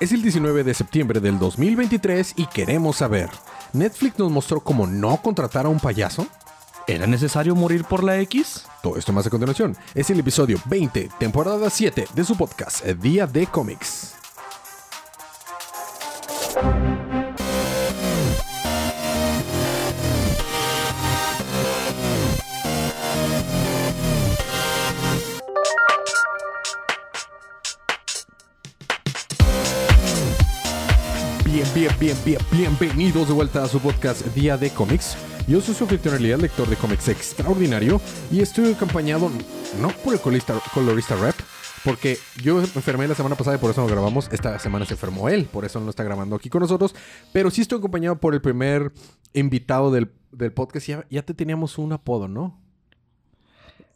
Es el 19 de septiembre del 2023 y queremos saber, ¿Netflix nos mostró cómo no contratar a un payaso? ¿Era necesario morir por la X? Todo esto más a continuación. Es el episodio 20, temporada 7 de su podcast Día de Cómics. Bien, bien, bien, bienvenidos de vuelta a su podcast Día de Cómics. Yo soy su anfitrión lector de cómics extraordinario, y estoy acompañado no por el colorista, colorista rap, porque yo me enfermé la semana pasada y por eso no grabamos. Esta semana se enfermó él, por eso no está grabando aquí con nosotros. Pero sí estoy acompañado por el primer invitado del, del podcast. Ya, ya te teníamos un apodo, ¿no?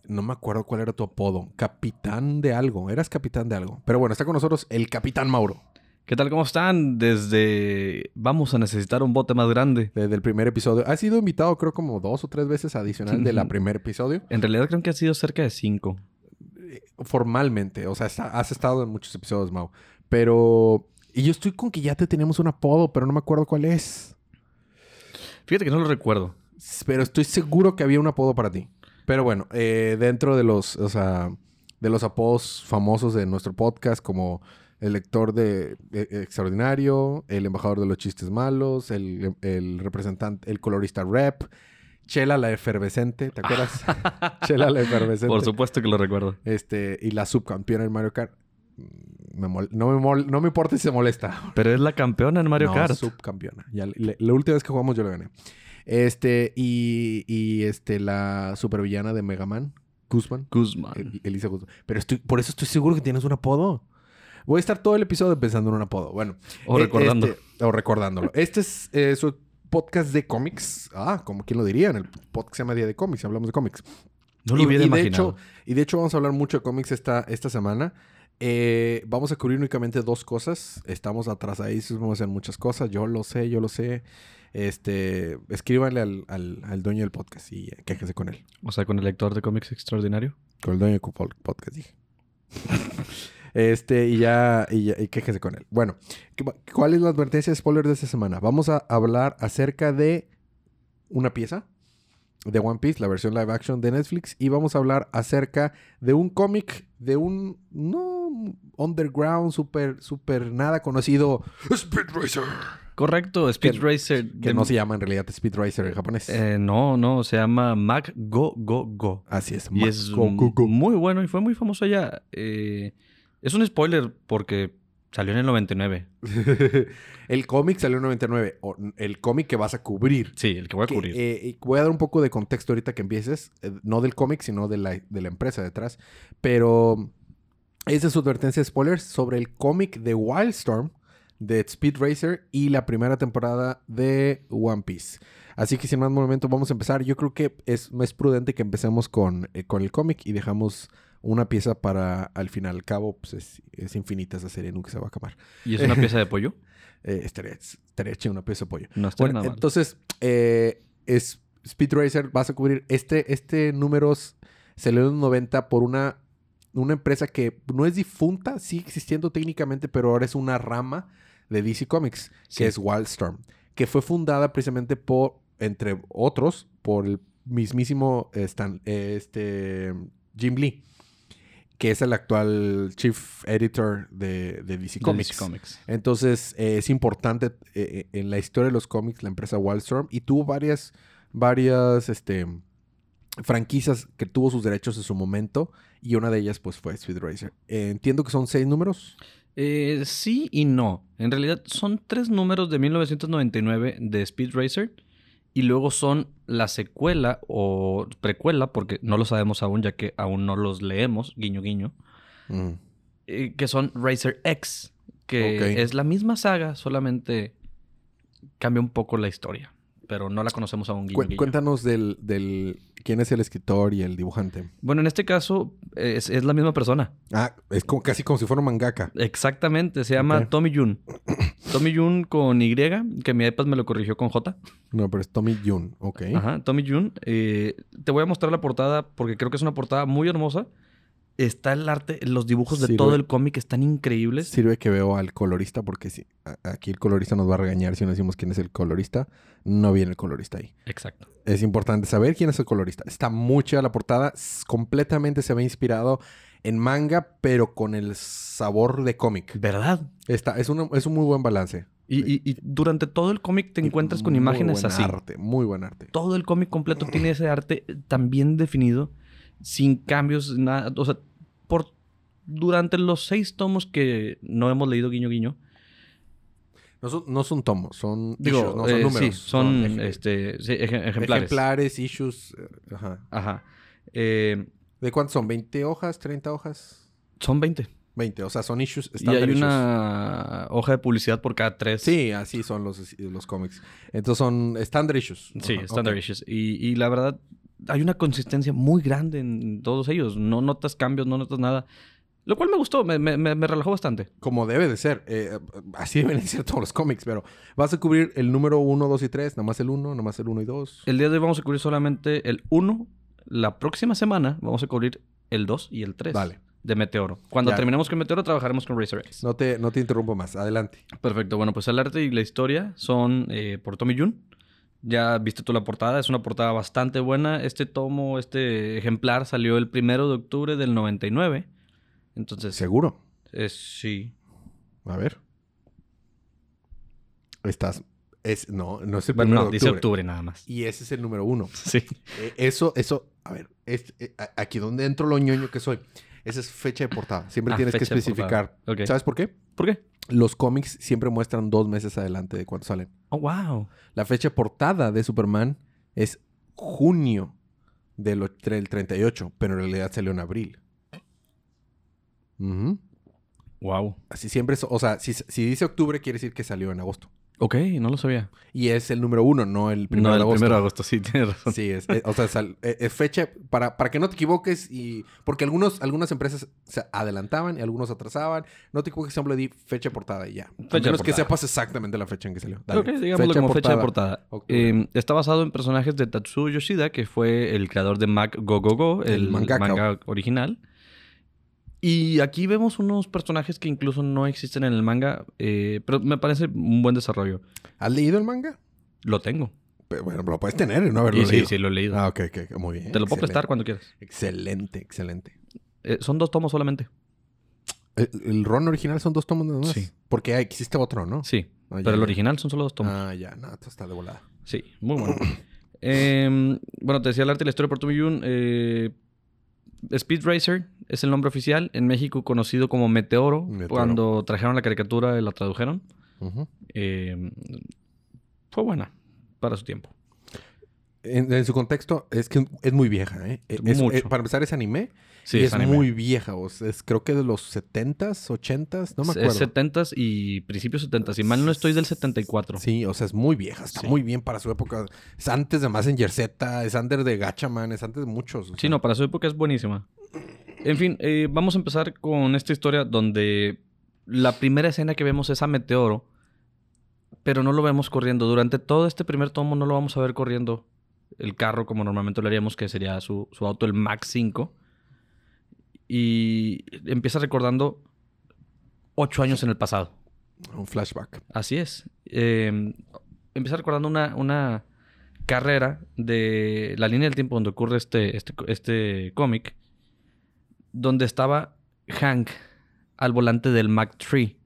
No me acuerdo cuál era tu apodo. Capitán de algo. Eras capitán de algo. Pero bueno, está con nosotros el Capitán Mauro. ¿Qué tal? ¿Cómo están? Desde... Vamos a necesitar un bote más grande. Desde el primer episodio. Ha sido invitado creo como dos o tres veces adicional de la primer episodio. En realidad creo que ha sido cerca de cinco. Formalmente. O sea, está- has estado en muchos episodios, Mau. Pero... Y yo estoy con que ya te teníamos un apodo, pero no me acuerdo cuál es. Fíjate que no lo recuerdo. Pero estoy seguro que había un apodo para ti. Pero bueno, eh, dentro de los, o sea, de los apodos famosos de nuestro podcast, como el lector de eh, Extraordinario, el embajador de los chistes malos, el, el representante, el colorista rap, Chela la efervescente, ¿te acuerdas? Chela la efervescente. Por supuesto que lo recuerdo. Este, y la subcampeona en Mario Kart. Mm, me mol- no, me mol- no me importa si se molesta. Pero es la campeona en Mario No, Kart. subcampeona. Ya, la última vez que jugamos yo le gané. Este, y, y este, la supervillana de Mega Man, Guzman. Guzman. El- Elisa Guzman. Pero estoy, por eso estoy seguro que tienes un apodo. Voy a estar todo el episodio pensando en un apodo. Bueno. O eh, recordando. este, o recordándolo. Este es eh, su podcast de cómics. Ah, como quien lo diría. En el podcast se llama Día de Cómics. Hablamos de cómics. No lo Y- hubiera y, de imaginado. hecho, y de hecho vamos a hablar mucho de cómics esta, esta semana. Eh, vamos a cubrir únicamente dos cosas. Estamos atrasadísimos vamos a hacer muchas cosas. Yo lo sé, yo lo sé. Este, escríbanle al, al- al dueño del podcast y eh, quéjese con él. O sea, con el lector de cómics extraordinario. Con el dueño del po- podcast, dije. este, y ya, y ya, y quéjese con él. Bueno, ¿qué va- ¿cuál es la advertencia de spoiler de esta semana? Vamos a hablar acerca de una pieza de One Piece, la versión live action de Netflix, y vamos a hablar acerca de un cómic de un no underground, super, super nada conocido, Speed Racer. Correcto, Speed Que- Racer. Que de- no se llama en realidad Speed Racer en japonés. Eh, no, no, se llama Mac Go Go Go. Así es. Y es Go, go, go. muy bueno y fue muy famoso allá. Eh, es un spoiler porque salió en el 99. el cómic salió en 99. o el cómic que vas a cubrir. Sí, el que voy a Que, cubrir. eh, voy a dar un poco de contexto ahorita que empieces. eh, no del cómic, sino de la, de la empresa detrás. Pero esa es su advertencia de spoilers sobre el cómic de Wildstorm de Speed Racer y la primera temporada de One Piece. Así que sin más momento vamos a empezar. Yo creo que es más prudente que empecemos con, eh, con el cómic y dejamos una pieza para al final. Al cabo, pues es, es infinita esa serie, nunca se va a acabar. ¿Y es una pieza de pollo? Eh, estaría, estaría una pieza de pollo. No está Bueno, nada entonces, eh, es Speed Racer, vas a cubrir este, este número salió en los 90 por una, una empresa que no es difunta, sigue existiendo técnicamente, pero ahora es una rama de DC Comics, Sí. que es Wildstorm, que fue fundada precisamente por, entre otros, por el mismísimo Stan- eh, este, Jim Lee, que es el actual chief editor de, de DC Comics. DC Comics. Entonces, eh, es importante eh, eh, en la historia de los cómics la empresa Wildstorm y tuvo varias, varias este, franquicias que tuvo sus derechos en su momento y una de ellas pues fue Speed Racer. Eh, entiendo que son seis números. Sí y no. En realidad son tres números de 1999 de Speed Racer. Y luego son la secuela o precuela, porque no lo sabemos aún, ya que aún no los leemos, guiño guiño, Mm. eh, que son Racer X, que es la misma saga, solamente cambia un poco la historia, pero no la conocemos aún, guiño Cu- guiño. cuéntanos del, del quién es el escritor y el dibujante. Bueno, en este caso es, es la misma persona. Ah, es como, casi como si fuera un mangaka. Exactamente, se llama. Tommy Jun. Tommy Jun con Y, que mi iPad me lo corrigió con J. No, pero es Tommy Jun, ok. Ajá, Tommy Jun. Eh, te voy a mostrar la portada porque creo que es una portada muy hermosa. Está el arte, los dibujos de Sirve- todo el cómic están increíbles. Sirve que veo al colorista porque si aquí el colorista nos va a regañar si no decimos quién es el colorista. No viene el colorista ahí. Exacto. Es importante saber quién es el colorista. Está muy chida la portada. Completamente se ve inspirado en manga, pero con el sabor de cómic. ¿Verdad? Está, es, una- es un muy buen balance. Y, y- y durante todo el cómic te encuentras con Muy imágenes buen así. arte, muy buen arte. Todo el cómic completo tiene ese arte tan bien definido, sin cambios, nada. O sea, por, durante los seis tomos que no hemos leído guiño guiño, No son, no son tomos, son digo, issues, no son eh, números. sí, son, este, ejemplares. ejemplares, issues. eh, Ajá. Ajá. Eh, ¿De cuántos son? ¿20 hojas? ¿30 hojas? son 20. 20, o sea, son issues. Y hay issues. una hoja de publicidad por cada tres. Sí, así son los, los cómics. Entonces son standard issues. Sí, Ajá, standard issues. Y, y la verdad, hay una consistencia muy grande en todos ellos. No notas cambios, no notas nada. Lo cual me gustó, me, me- me- relajó bastante. Como debe de ser. eh, así deben de ser todos los cómics, pero vas a cubrir el número 1, 2 y 3, nada más el 1, nada más el 1 y 2. El día de hoy vamos a cubrir solamente el 1. La próxima semana vamos a cubrir el 2 y el 3 Vale. de Meteoro. Cuando Ya. terminemos con Meteoro, trabajaremos con Razor X. No te, no te interrumpo más. Adelante. Perfecto. Bueno, pues el arte y la historia son eh, por Tommy Jun. Ya viste tú la portada, es una portada bastante buena. Este tomo, este ejemplar salió el primero de octubre del 99. Entonces, ¿Seguro? es, sí. A ver. Estás. Es, no, no es el Bueno, primero no, de dice octubre. octubre nada más. Y ese es el número 1. Sí. eso, eso. A ver, es, eh, aquí donde entro lo ñoño que soy. Esa es fecha de portada. Siempre Ah, tienes que especificar. ¿Sabes por qué? ¿Por qué? Los cómics siempre muestran dos meses adelante de cuando salen. Oh, wow. La fecha portada de Superman es junio del, och- del 38, pero en realidad salió en abril. Wow. Así siempre, es- o sea, si, si dice octubre, quiere decir que salió en agosto. Ok, no lo sabía. Y es el número uno, no el primero no, de el agosto. primero de agosto, sí, tienes razón. Sí, es, es- o sea, eh, es fecha para, para que no te equivoques y... Porque algunos, algunas empresas se adelantaban y algunos atrasaban. No te equivoques, siempre di fecha portada y ya. A Fecha de menos que portada. sepas exactamente la fecha en que salió. Dale. Ok, digámoslo como fecha de portada. Octubre. Eh, está basado en personajes de Tatsuo Yoshida, que fue el creador de Mac Go Go Go, el, El mangaka. manga original. Y aquí vemos unos personajes que incluso no existen en el manga, eh, pero me parece un buen desarrollo. ¿Has leído el manga? Lo tengo. Pero, bueno, lo puedes tener y no haberlo Y sí, leído. sí, lo he leído. Ah, ok, ok. Muy bien. Te lo puedo excelente. prestar cuando quieras. Excelente, excelente. Eh, son dos tomos solamente. El, el ron original son dos tomos nada más. Sí. Porque existe otro, ¿no? Sí, Ah, ya, pero el ya. original son solo dos tomos. Ah, ya. No, esto está de volada. Sí, muy bueno. Em, bueno, te decía el arte y la historia por Tommy Yun. eh, Speed Racer es el nombre oficial. En México conocido como Meteoro. Meteoro. Cuando trajeron la caricatura y la tradujeron. Em, fue buena para su tiempo. En, en su contexto, es que es muy vieja, ¿eh? Es- Mucho. eh, para empezar, es anime. Sí, y es, anime. muy vieja. o sea, es, creo que de los 70s, 80s, no me acuerdo. Es 70s y principios 70s. Si mal no estoy del 74. Sí, o sea, es muy vieja. Está Sí. muy bien para su época. Es antes de Messenger Z, es antes de Gachaman, es antes de muchos. o Sí, no, para su época es buenísima. En fin, eh, vamos a empezar con esta historia donde la primera escena que vemos es a Meteoro, pero no lo vemos corriendo. Durante todo este primer tomo no lo vamos a ver corriendo el carro como normalmente lo haríamos, que sería su, su auto, el Max 5. Y empieza recordando ocho años en el pasado. Un flashback. Así es. Eh, empieza recordando una, una carrera de la línea del tiempo donde ocurre este, este, este cómic, donde estaba Hank al volante del Mac 3.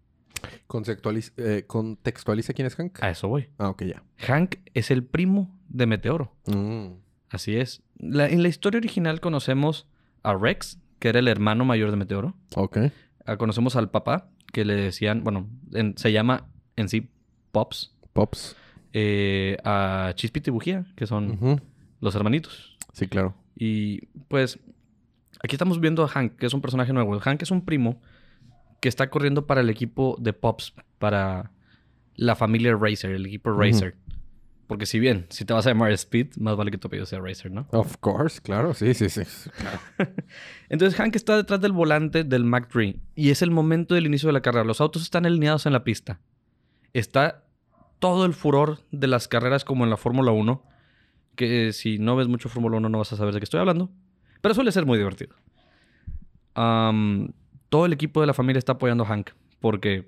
Conceptualiza, eh, contextualiza quién es Hank. A eso voy. Ah, ok, ya. Hank es el primo de Meteoro. Mm. Así es. La- en la historia original conocemos a Rex, que era el hermano mayor de Meteoro. Ok. Ah, conocemos al papá, que le decían, bueno, en- se llama en sí Pops. Pops. eh, a Chispita y Bujía, que son los hermanitos. Sí, claro. Y pues aquí estamos viendo a Hank, que es un personaje nuevo. Hank es un primo que está corriendo para el equipo de Pops, para la familia Racer, el equipo. Racer. Porque si bien, si te vas a llamar Speed, más vale que tu apellido sea Racer, ¿no? Of course, claro. Sí, sí, sí. Claro. Entonces Hank está detrás del volante del Mac 3 y es el momento del inicio de la carrera. Los autos están alineados en la pista. Está todo el furor de las carreras como en la Fórmula 1, que eh, si no ves mucho Fórmula 1 no vas a saber de qué estoy hablando, pero suele ser muy divertido. am, todo el equipo de la familia está apoyando a Hank porque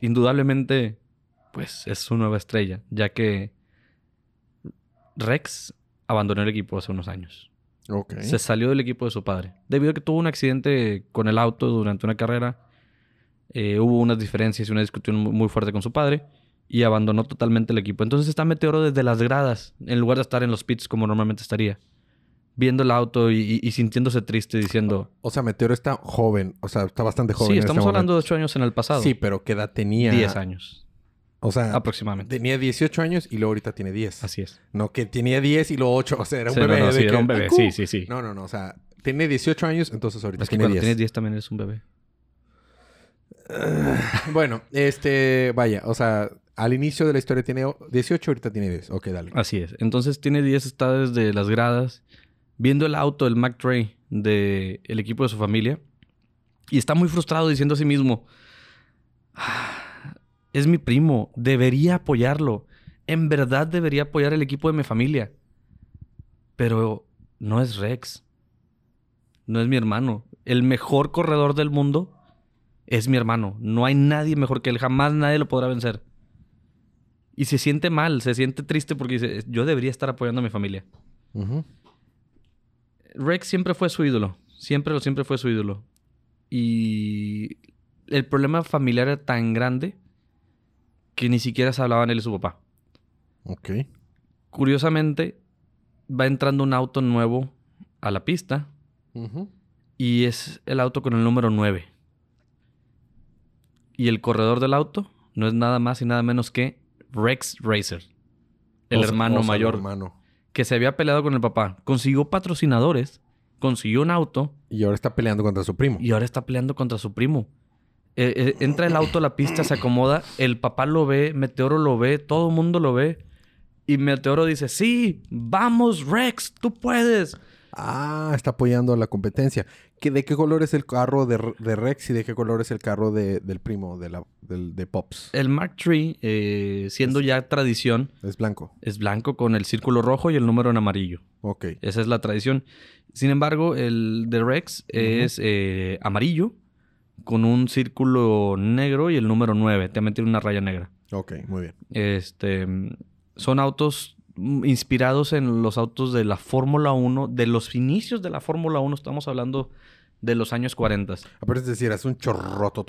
indudablemente pues es su nueva estrella, ya que Rex abandonó el equipo hace unos años. Se salió del equipo de su padre. Debido a que tuvo un accidente con el auto durante una carrera, eh, hubo unas diferencias y una discusión mu- muy fuerte con su padre y abandonó totalmente el equipo. Entonces está Meteoro desde las gradas, en lugar de estar en los pits como normalmente estaría. Viendo el auto y, y- sintiéndose triste, diciendo... O sea, Meteoro está joven. O sea, está bastante joven. Sí, en estamos este hablando de momento. 8 años en el pasado. Sí, pero ¿qué edad tenía? 10 años, O sea, aproximadamente. tenía 18 años y luego ahorita tiene 10. Así es. No, que tenía 10 y luego 8. O sea, era un Sí, bebé. no, no, de sí, que, era un bebé. Sí, sí, sí. No, no, no. O sea, tiene 18 años, entonces ahorita Es que tiene cuando 10. tienes 10 también eres un bebé. Bueno, este, vaya, o sea, al inicio de la historia tiene 18, ahorita tiene 10. Ok, dale. Así es. Entonces tiene 10 está desde las gradas, viendo el auto, el Mac Trey del equipo de su familia. Y está muy frustrado diciendo a sí mismo, "Ah, es mi primo, debería apoyarlo. En verdad debería apoyar el equipo de mi familia. Pero no es Rex. No es mi hermano. El mejor corredor del mundo es mi hermano. No hay nadie mejor que él. Jamás nadie lo podrá vencer. Y se siente mal, se siente triste porque dice, yo debería estar apoyando a mi familia. Rex siempre fue su ídolo. Siempre lo siempre fue su ídolo. Y el problema familiar era tan grande que ni siquiera se hablaban él y su papá. Ok. Curiosamente, va entrando un auto nuevo a la pista y es el auto con el número 9. Y el corredor del auto no es nada más y nada menos que Rex Racer, el O hermano o sea, el mayor hermano. Que se había peleado con el papá. Consiguió patrocinadores, consiguió un auto Y ahora está peleando contra su primo. y ahora está peleando contra su primo. Eh, eh, entra el auto a la pista, se acomoda, el papá lo ve, Meteoro lo ve, todo el mundo lo ve. Y Meteoro dice, sí, vamos Rex, tú puedes. Ah, está apoyando a la competencia. ¿Qué, ¿De qué color es el carro de, de Rex y de qué color es el carro de- del primo, de, la, del, de Pops? El Mark III, eh, siendo ya tradición, Es blanco. es blanco con el círculo rojo y el número en amarillo. Ok. Esa es la tradición. Sin embargo, el de Rex es eh, amarillo con un círculo negro y el número 9. También tiene una raya negra. Ok, muy bien. Este, son autos mm, inspirados en los autos de la Fórmula 1, de los inicios de la Fórmula 1, estamos hablando de los años 40. Aparte es decir, es un chorroto,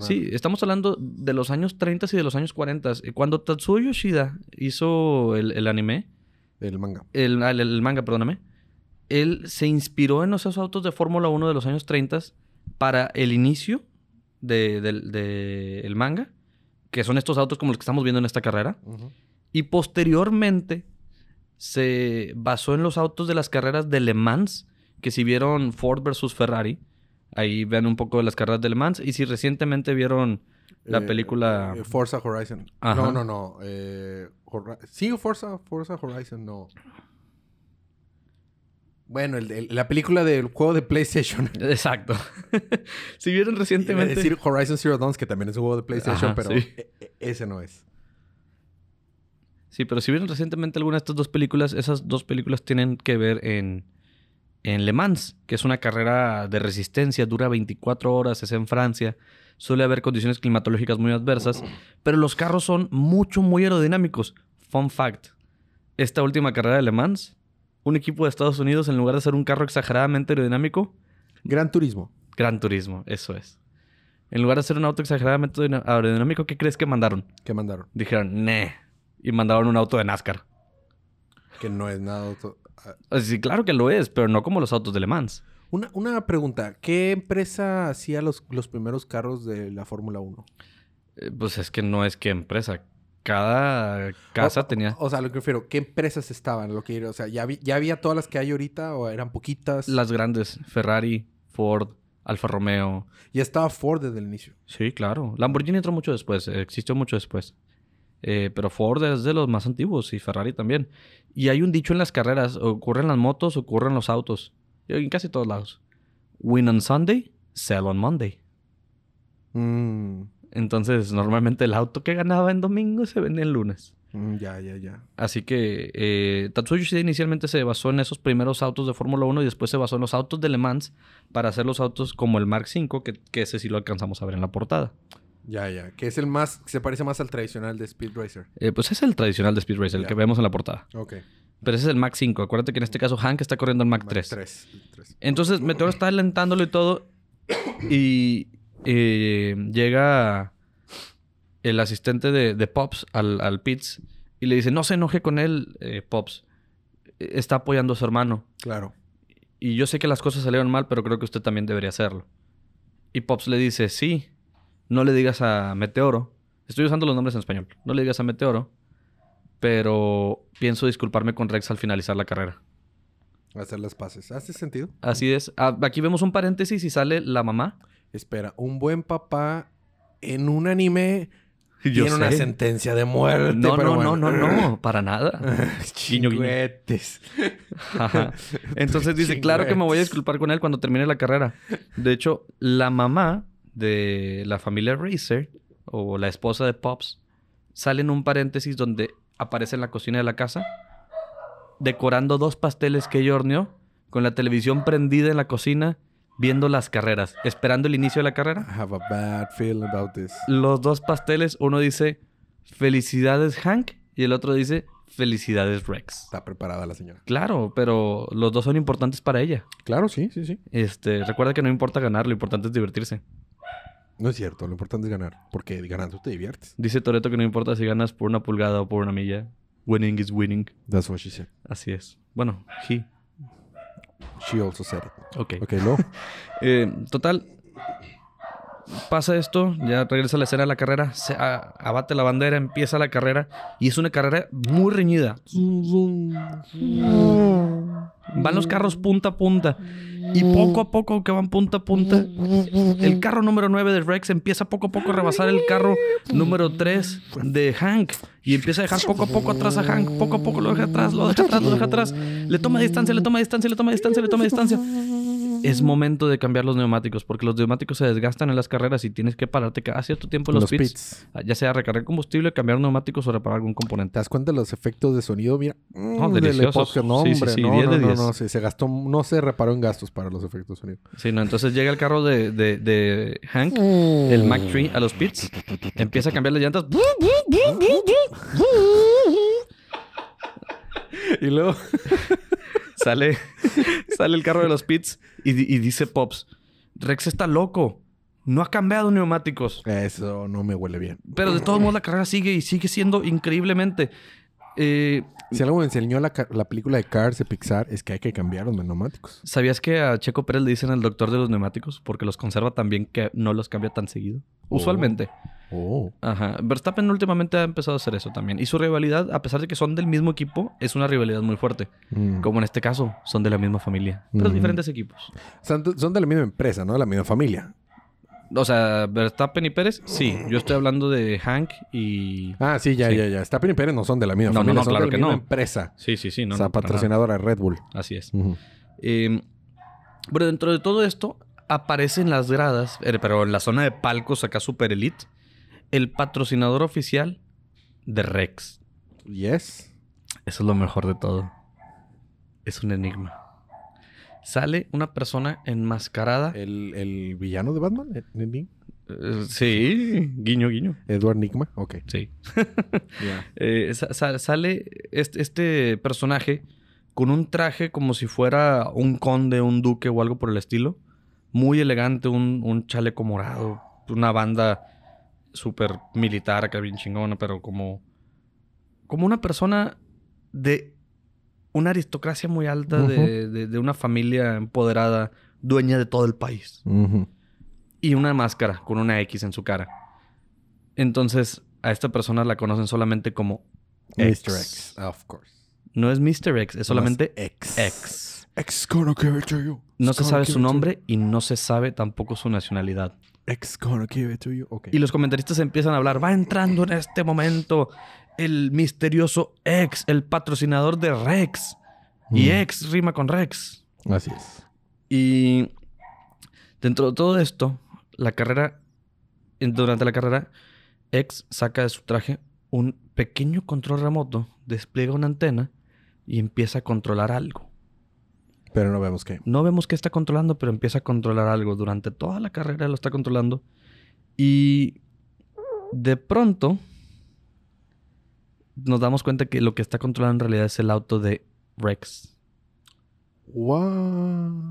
Sí, estamos hablando de los años 30 y de los años 40. Cuando Tatsuo Yoshida hizo el, anime, El manga. el, manga, perdóname, él se inspiró en esos autos de Fórmula 1 de los años 30 para el inicio de- del de- el manga, que son estos autos como los que estamos viendo en esta carrera. Y posteriormente se basó en los autos de las carreras de Le Mans, que si vieron Ford versus Ferrari, ahí ven un poco de las carreras de Le Mans. Y si recientemente vieron la Eh, película... eh, Forza Horizon. Ajá. No, no, no. eh, sí, Forza, Forza Horizon, no. Bueno, el- el- la película del juego de PlayStation. Exacto. si vieron recientemente... decir Horizon Zero Dawn, que también es un juego de PlayStation, Ajá, pero sí. e- e- ese no es. Sí, pero si vieron recientemente alguna de estas dos películas, esas dos películas tienen que ver en, en Le Mans, que es una carrera de resistencia, dura 24 horas, es en Francia, suele haber condiciones climatológicas muy adversas, pero los carros son mucho, muy aerodinámicos. Fun fact, esta última carrera de Le Mans, un equipo de Estados Unidos, en lugar de ser un carro exageradamente aerodinámico, Gran Turismo. Gran Turismo, eso es. En lugar de ser un auto exageradamente aerodinámico, ¿qué crees que mandaron? que mandaron? Dijeron, nee. Y mandaron un auto de NASCAR. Que no es nada. auto- Sí, claro que lo es, pero no como los autos de Le Mans. Una, una pregunta. ¿Qué empresa hacía los, los primeros carros de la Fórmula 1? Eh, Pues es que no es que empresa. Cada casa o, tenía O sea, lo que refiero, ¿qué empresas estaban? Lo que, o sea, ¿ya, vi- ¿ya había todas las que hay ahorita o eran poquitas? las grandes. Ferrari, Ford, Alfa Romeo. Ya estaba Ford desde el inicio. Sí, claro. Lamborghini entró mucho después. eh, Existió mucho después. Eh, pero Ford es de los más antiguos y Ferrari también. Y hay un dicho en las carreras. Ocurre en las motos, ocurre en los autos. En casi todos lados. Win on Sunday, sell on Monday. Mm, Entonces, normalmente el auto que ganaba en domingo se vende el lunes. Mm, ya, ya, ya. Así que eh, Tatsuya Yoshida inicialmente se basó en esos primeros autos de Fórmula 1 y después se basó en los autos de Le Mans para hacer los autos como el Mark V, que, que ese sí lo alcanzamos a ver en la portada. Ya, ya. Que es el más... Se parece más al tradicional de Speed Racer. Eh, pues es el tradicional de Speed Racer, el Ya. que vemos en la portada. Ok. Pero ese es el Mac 5. Acuérdate que en este caso Hank está corriendo el Mac 3. 3. 3. Entonces Meteoro está alentándolo y todo. Y eh, llega el asistente de, de Pops al, al Pitts y le dice: No se enoje con él, eh, Pops. Está apoyando a su hermano. Claro. Y yo sé que las cosas salieron mal, pero creo que usted también debería hacerlo. Y Pops le dice: Sí, no le digas a Meteoro. Estoy usando los nombres en español. No le digas a Meteoro. Pero pienso disculparme con Rex al finalizar la carrera. Hacer las paces. ¿Hace sentido? Así es. Ah, Aquí vemos un paréntesis y sale la mamá. Espera, un buen papá en un anime Yo tiene una sentencia de muerte. No, pero no, bueno. no, no, no, para nada. Chingüetes. Entonces dice, claro que me voy a disculpar con él cuando termine la carrera. De hecho, la mamá de la familia Racer, o la esposa de Pops, sale en un paréntesis donde aparece en la cocina de la casa, decorando dos pasteles que ella horneó, con la televisión prendida en la cocina, viendo las carreras, esperando el inicio de la carrera. I have a bad feeling about this. Los dos pasteles, uno dice, felicidades Hank, y el otro dice, felicidades Rex. Está preparada la señora. Claro, pero los dos son importantes para ella. Claro, sí, sí, sí. Este, recuerda que no importa ganar, lo importante es divertirse. No es cierto, lo importante es ganar. Porque ganando te diviertes. Dice Toreto que no importa si ganas por una pulgada o por una milla. Winning is winning. That's what she said. Así es. Bueno, he. She also said it. Ok. Ok, luego. Eh, total. Pasa esto, ya regresa a la escena de la carrera, se a- abate la bandera, empieza la carrera y es una carrera muy reñida. Van los carros punta a punta y poco a poco que van punta a punta, el carro número 9 de Rex empieza poco a poco a rebasar el carro número 3 de Hank y empieza a dejar poco a poco atrás a Hank, poco a poco lo deja atrás, lo deja atrás, lo deja atrás, le toma distancia, le toma distancia, le toma distancia, le toma distancia. Es momento de cambiar los neumáticos porque los neumáticos se desgastan en las carreras y tienes que pararte cada cierto tiempo en los, pits. Ya sea recargar combustible, cambiar neumáticos o reparar algún componente. ¿Te das cuenta de los efectos de sonido? Mira. No, mm, deliciosos. No, Sí, sí, hombre. sí, no, 10 de no, no, 10. no. Se, se gastó... No se reparó en gastos para los efectos de sonido. Sí, no, entonces llega el carro de, de, de Hank, el Mac 3, a los pits, empieza a cambiar las llantas. Y luego... Sale, sale el carro de los pits y, y dice Pops, Rex está loco, no ha cambiado neumáticos. Eso no me huele bien. Pero de todos modos la carrera sigue y sigue siendo increíblemente. Eh, Si algo me enseñó la, la película de Cars de Pixar es que hay que cambiar los neumáticos. ¿Sabías que a Checo Pérez le dicen el doctor de los neumáticos? Porque los conserva tan bien que no los cambia tan seguido. Oh. Usualmente. Oh. Ajá. Verstappen últimamente ha empezado a hacer eso también. Y su rivalidad, a pesar de que son del mismo equipo, es una rivalidad muy fuerte. Mm. Como en este caso, son de la misma familia. Pero Ujú. diferentes equipos. Son, de- la misma empresa, ¿no? De la misma familia. O sea, Verstappen y Pérez, sí. Yo estoy hablando de Hank y... Ah, sí, ya, Sí. ya, ya. Stappen y Pérez no son de la misma No, no, familia. no, son claro de la que misma no. empresa. Sí, sí, sí. No, o sea, no, nada. patrocinadora de Red Bull. Así es. Eh, bueno, dentro de todo esto, aparece en las gradas, eh, pero en la zona de palcos acá Super Elite, el patrocinador oficial de Rex. Yes. Eso es lo mejor de todo. Es un enigma. Sale una persona enmascarada. ¿El, el villano de Batman? ¿El- el- Eh, sí, guiño, guiño. Edward Nigma. Ok. Sí. Eh, sa- sa- sale este, este personaje con un traje como si fuera un conde, un duque o algo por el estilo. Muy elegante, un, un chaleco morado, una banda súper militar acá bien chingona, pero como, como una persona de una aristocracia muy alta, de, de- de una familia empoderada, dueña de todo el país y una máscara con una X en su cara. Entonces, a esta persona la conocen solamente como Mr. X. X. Of course. No es Mr. X, es solamente X. X. X gonna give it to you. No se sabe su nombre y no se sabe tampoco su nacionalidad. X gonna give it to you. Ok. Y los comentaristas empiezan a hablar. Va entrando en este momento el misterioso X, el patrocinador de Rex. Y Mm. X rima con Rex. Así es. Y dentro de todo esto, la carrera, durante la carrera, X saca de su traje un pequeño control remoto despliega una antena y empieza a controlar algo. Pero no vemos qué. No vemos qué está controlando, pero empieza a controlar algo. Durante toda la carrera lo está controlando. Y de pronto nos damos cuenta que lo que está controlando en realidad es el auto de Rex. Wow.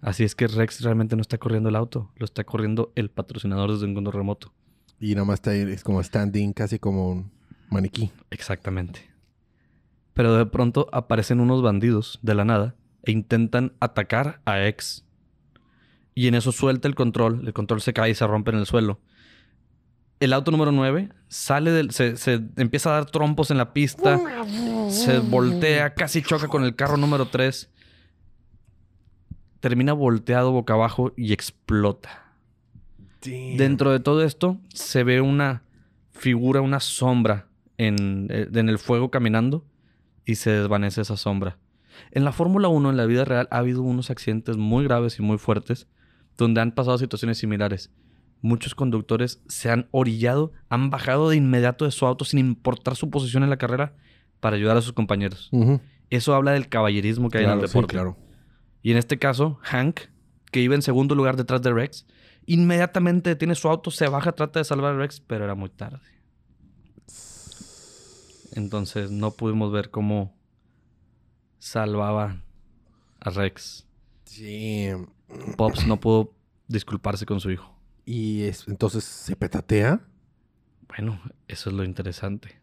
Así es que Rex realmente no está corriendo el auto, lo está corriendo el patrocinador desde un control remoto. Y nada más está ahí, es como standing, casi como un maniquí. Exactamente. Pero de pronto aparecen unos bandidos de la nada e intentan atacar a X. Y en eso suelta el control, el control se cae y se rompe en el suelo. El auto número 9 sale del. Se, se empieza a dar trompos en la pista. Se voltea, casi choca con el carro número 3. Termina volteado boca abajo y explota. Dentro de todo esto se ve una figura, una sombra en, eh, en el fuego caminando y se desvanece esa sombra. En la Fórmula 1, en la vida real, ha habido unos accidentes muy graves y muy fuertes donde han pasado situaciones similares. Muchos conductores se han orillado, han bajado de inmediato de su auto sin importar su posición en la carrera para ayudar a sus compañeros. Eso habla del caballerismo que hay en el sí, deporte. claro. Y en este caso, Hank, que iba en segundo lugar detrás de Rex, inmediatamente detiene su auto, se baja, trata de salvar a Rex, pero era muy tarde. Entonces no pudimos ver cómo salvaba a Rex. Sí. Pops no pudo disculparse con su hijo. Y es, entonces se petatea. Bueno, eso es lo interesante.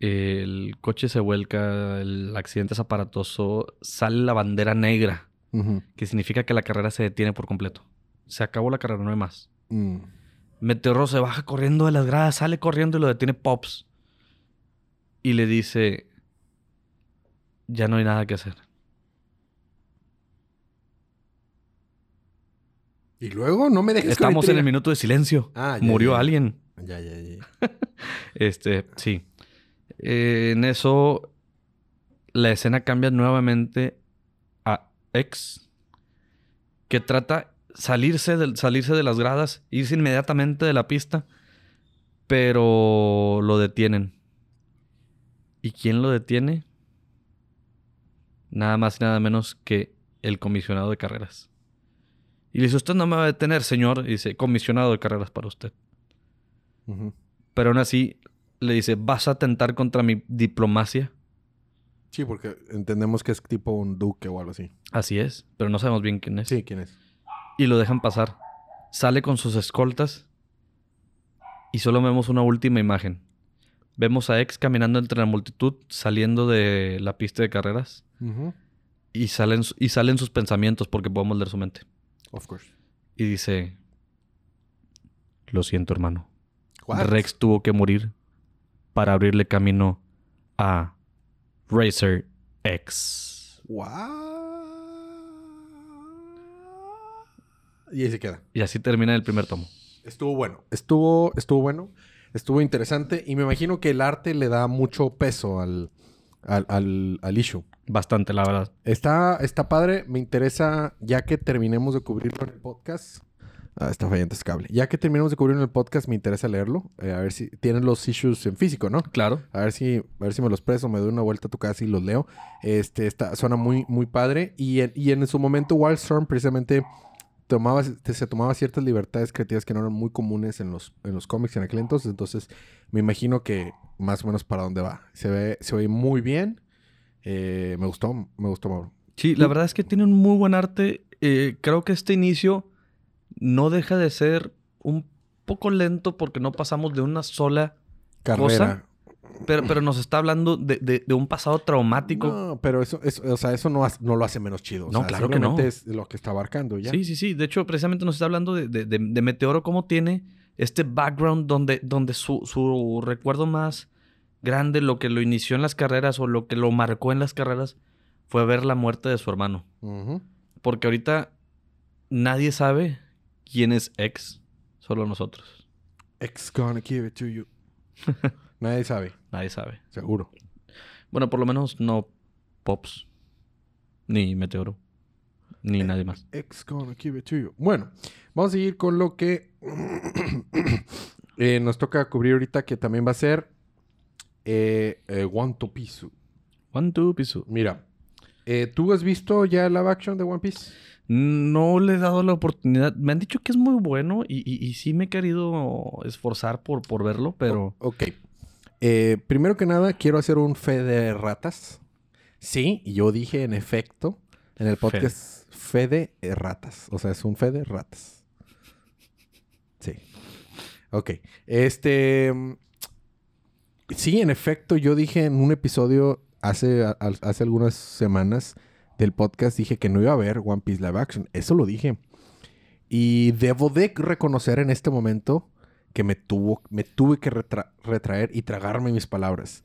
El coche se vuelca, el accidente es aparatoso, sale la bandera negra, que significa que la carrera se detiene por completo. Se acabó la carrera, no hay más. Mm. Meteoro se baja corriendo de las gradas, sale corriendo y lo detiene Pops. Y le dice, ya no hay nada que hacer. Y luego no me dejes Estamos en el minuto de silencio. Ah, ya, Murió ya. alguien. Ya, ya, ya. Este, sí. Eh, en eso, la escena cambia nuevamente a X, que trata salirse de, salirse de las gradas, irse inmediatamente de la pista, pero lo detienen. ¿Y quién lo detiene? Nada más y nada menos que el comisionado de carreras. Y le dice, usted no me va a detener, señor. Y dice, comisionado de carreras para usted. Pero aún así le dice, ¿vas a atentar contra mi diplomacia? Sí, porque entendemos que es tipo un duque o algo así. Así es, pero no sabemos bien quién es. Sí, ¿quién es? Y lo dejan pasar. Sale con sus escoltas y solo vemos una última imagen. Vemos a X caminando entre la multitud, saliendo de la pista de carreras y salen, y salen sus pensamientos porque podemos leer su mente. Of course. Y dice, lo siento hermano. What? Rex tuvo que morir para abrirle camino a Racer X. What? Y ahí se queda. Y así termina el primer tomo. Estuvo bueno. Estuvo, estuvo bueno. Estuvo interesante. Y me imagino que el arte le da mucho peso al, al, al, al issue. Bastante, la verdad. Está, está padre. Me interesa, ya que terminemos de cubrirlo en el podcast. Ah, está fallando este cable. Ya que terminemos de cubrirlo en el podcast, me interesa leerlo. Eh, a ver si tienen los issues en físico, ¿no? Claro. A ver si, a ver si me los preso, me doy una vuelta a tu casa y los leo. Este, está, suena muy, muy padre. Y en, y en su momento, Wildstorm precisamente tomaba, se tomaba ciertas libertades creativas que no eran muy comunes en los, en los cómics en aquel entonces. Entonces, me imagino que más o menos para dónde va. Se ve, se ve muy bien. Eh, me gustó, me gustó, Mauro. Sí, la verdad es que tiene un muy buen arte. Eh, creo que este inicio no deja de ser un poco lento porque no pasamos de una sola, Carrera. Pero, pero nos está hablando de, de- de un pasado traumático. No, pero eso, eso, o sea, eso no, no lo hace menos chido. O No, claro que no. es lo que está abarcando ya. Sí, sí, sí. De hecho, precisamente nos está hablando de, de- de- Meteoro, cómo tiene este background donde, donde su, su recuerdo más grande, lo que lo inició en las carreras o lo que lo marcó en las carreras, fue ver la muerte de su hermano. Porque ahorita nadie sabe quién es ex, solo nosotros. X gonna give it to you. Nadie sabe, Nadie sabe. seguro. Bueno, por lo menos no Pops, ni Meteoro, ni nadie más. X gonna give it to you. Bueno, vamos a seguir con lo que Eh, nos toca cubrir ahorita que también va a ser eh, eh, One Piece. One Two Pisu. Mira, eh, ¿tú has visto ya el live action de One Piece? No le he dado la oportunidad. Me han dicho que es muy bueno y, y- y sí me he querido esforzar por, por verlo, pero... Ok. Eh, primero que nada, quiero hacer un fe de ratas. Sí, yo dije en efecto en el podcast fe de ratas. O sea, es un fe de ratas. Sí. Ok. Este. mm, Sí, en efecto, yo dije en un episodio hace, a- hace algunas semanas del podcast, dije que no iba a haber One Piece Live Action. Eso lo dije. Y debo de reconocer en este momento que me, tuvo, me tuve que retra- retraer y tragarme mis palabras.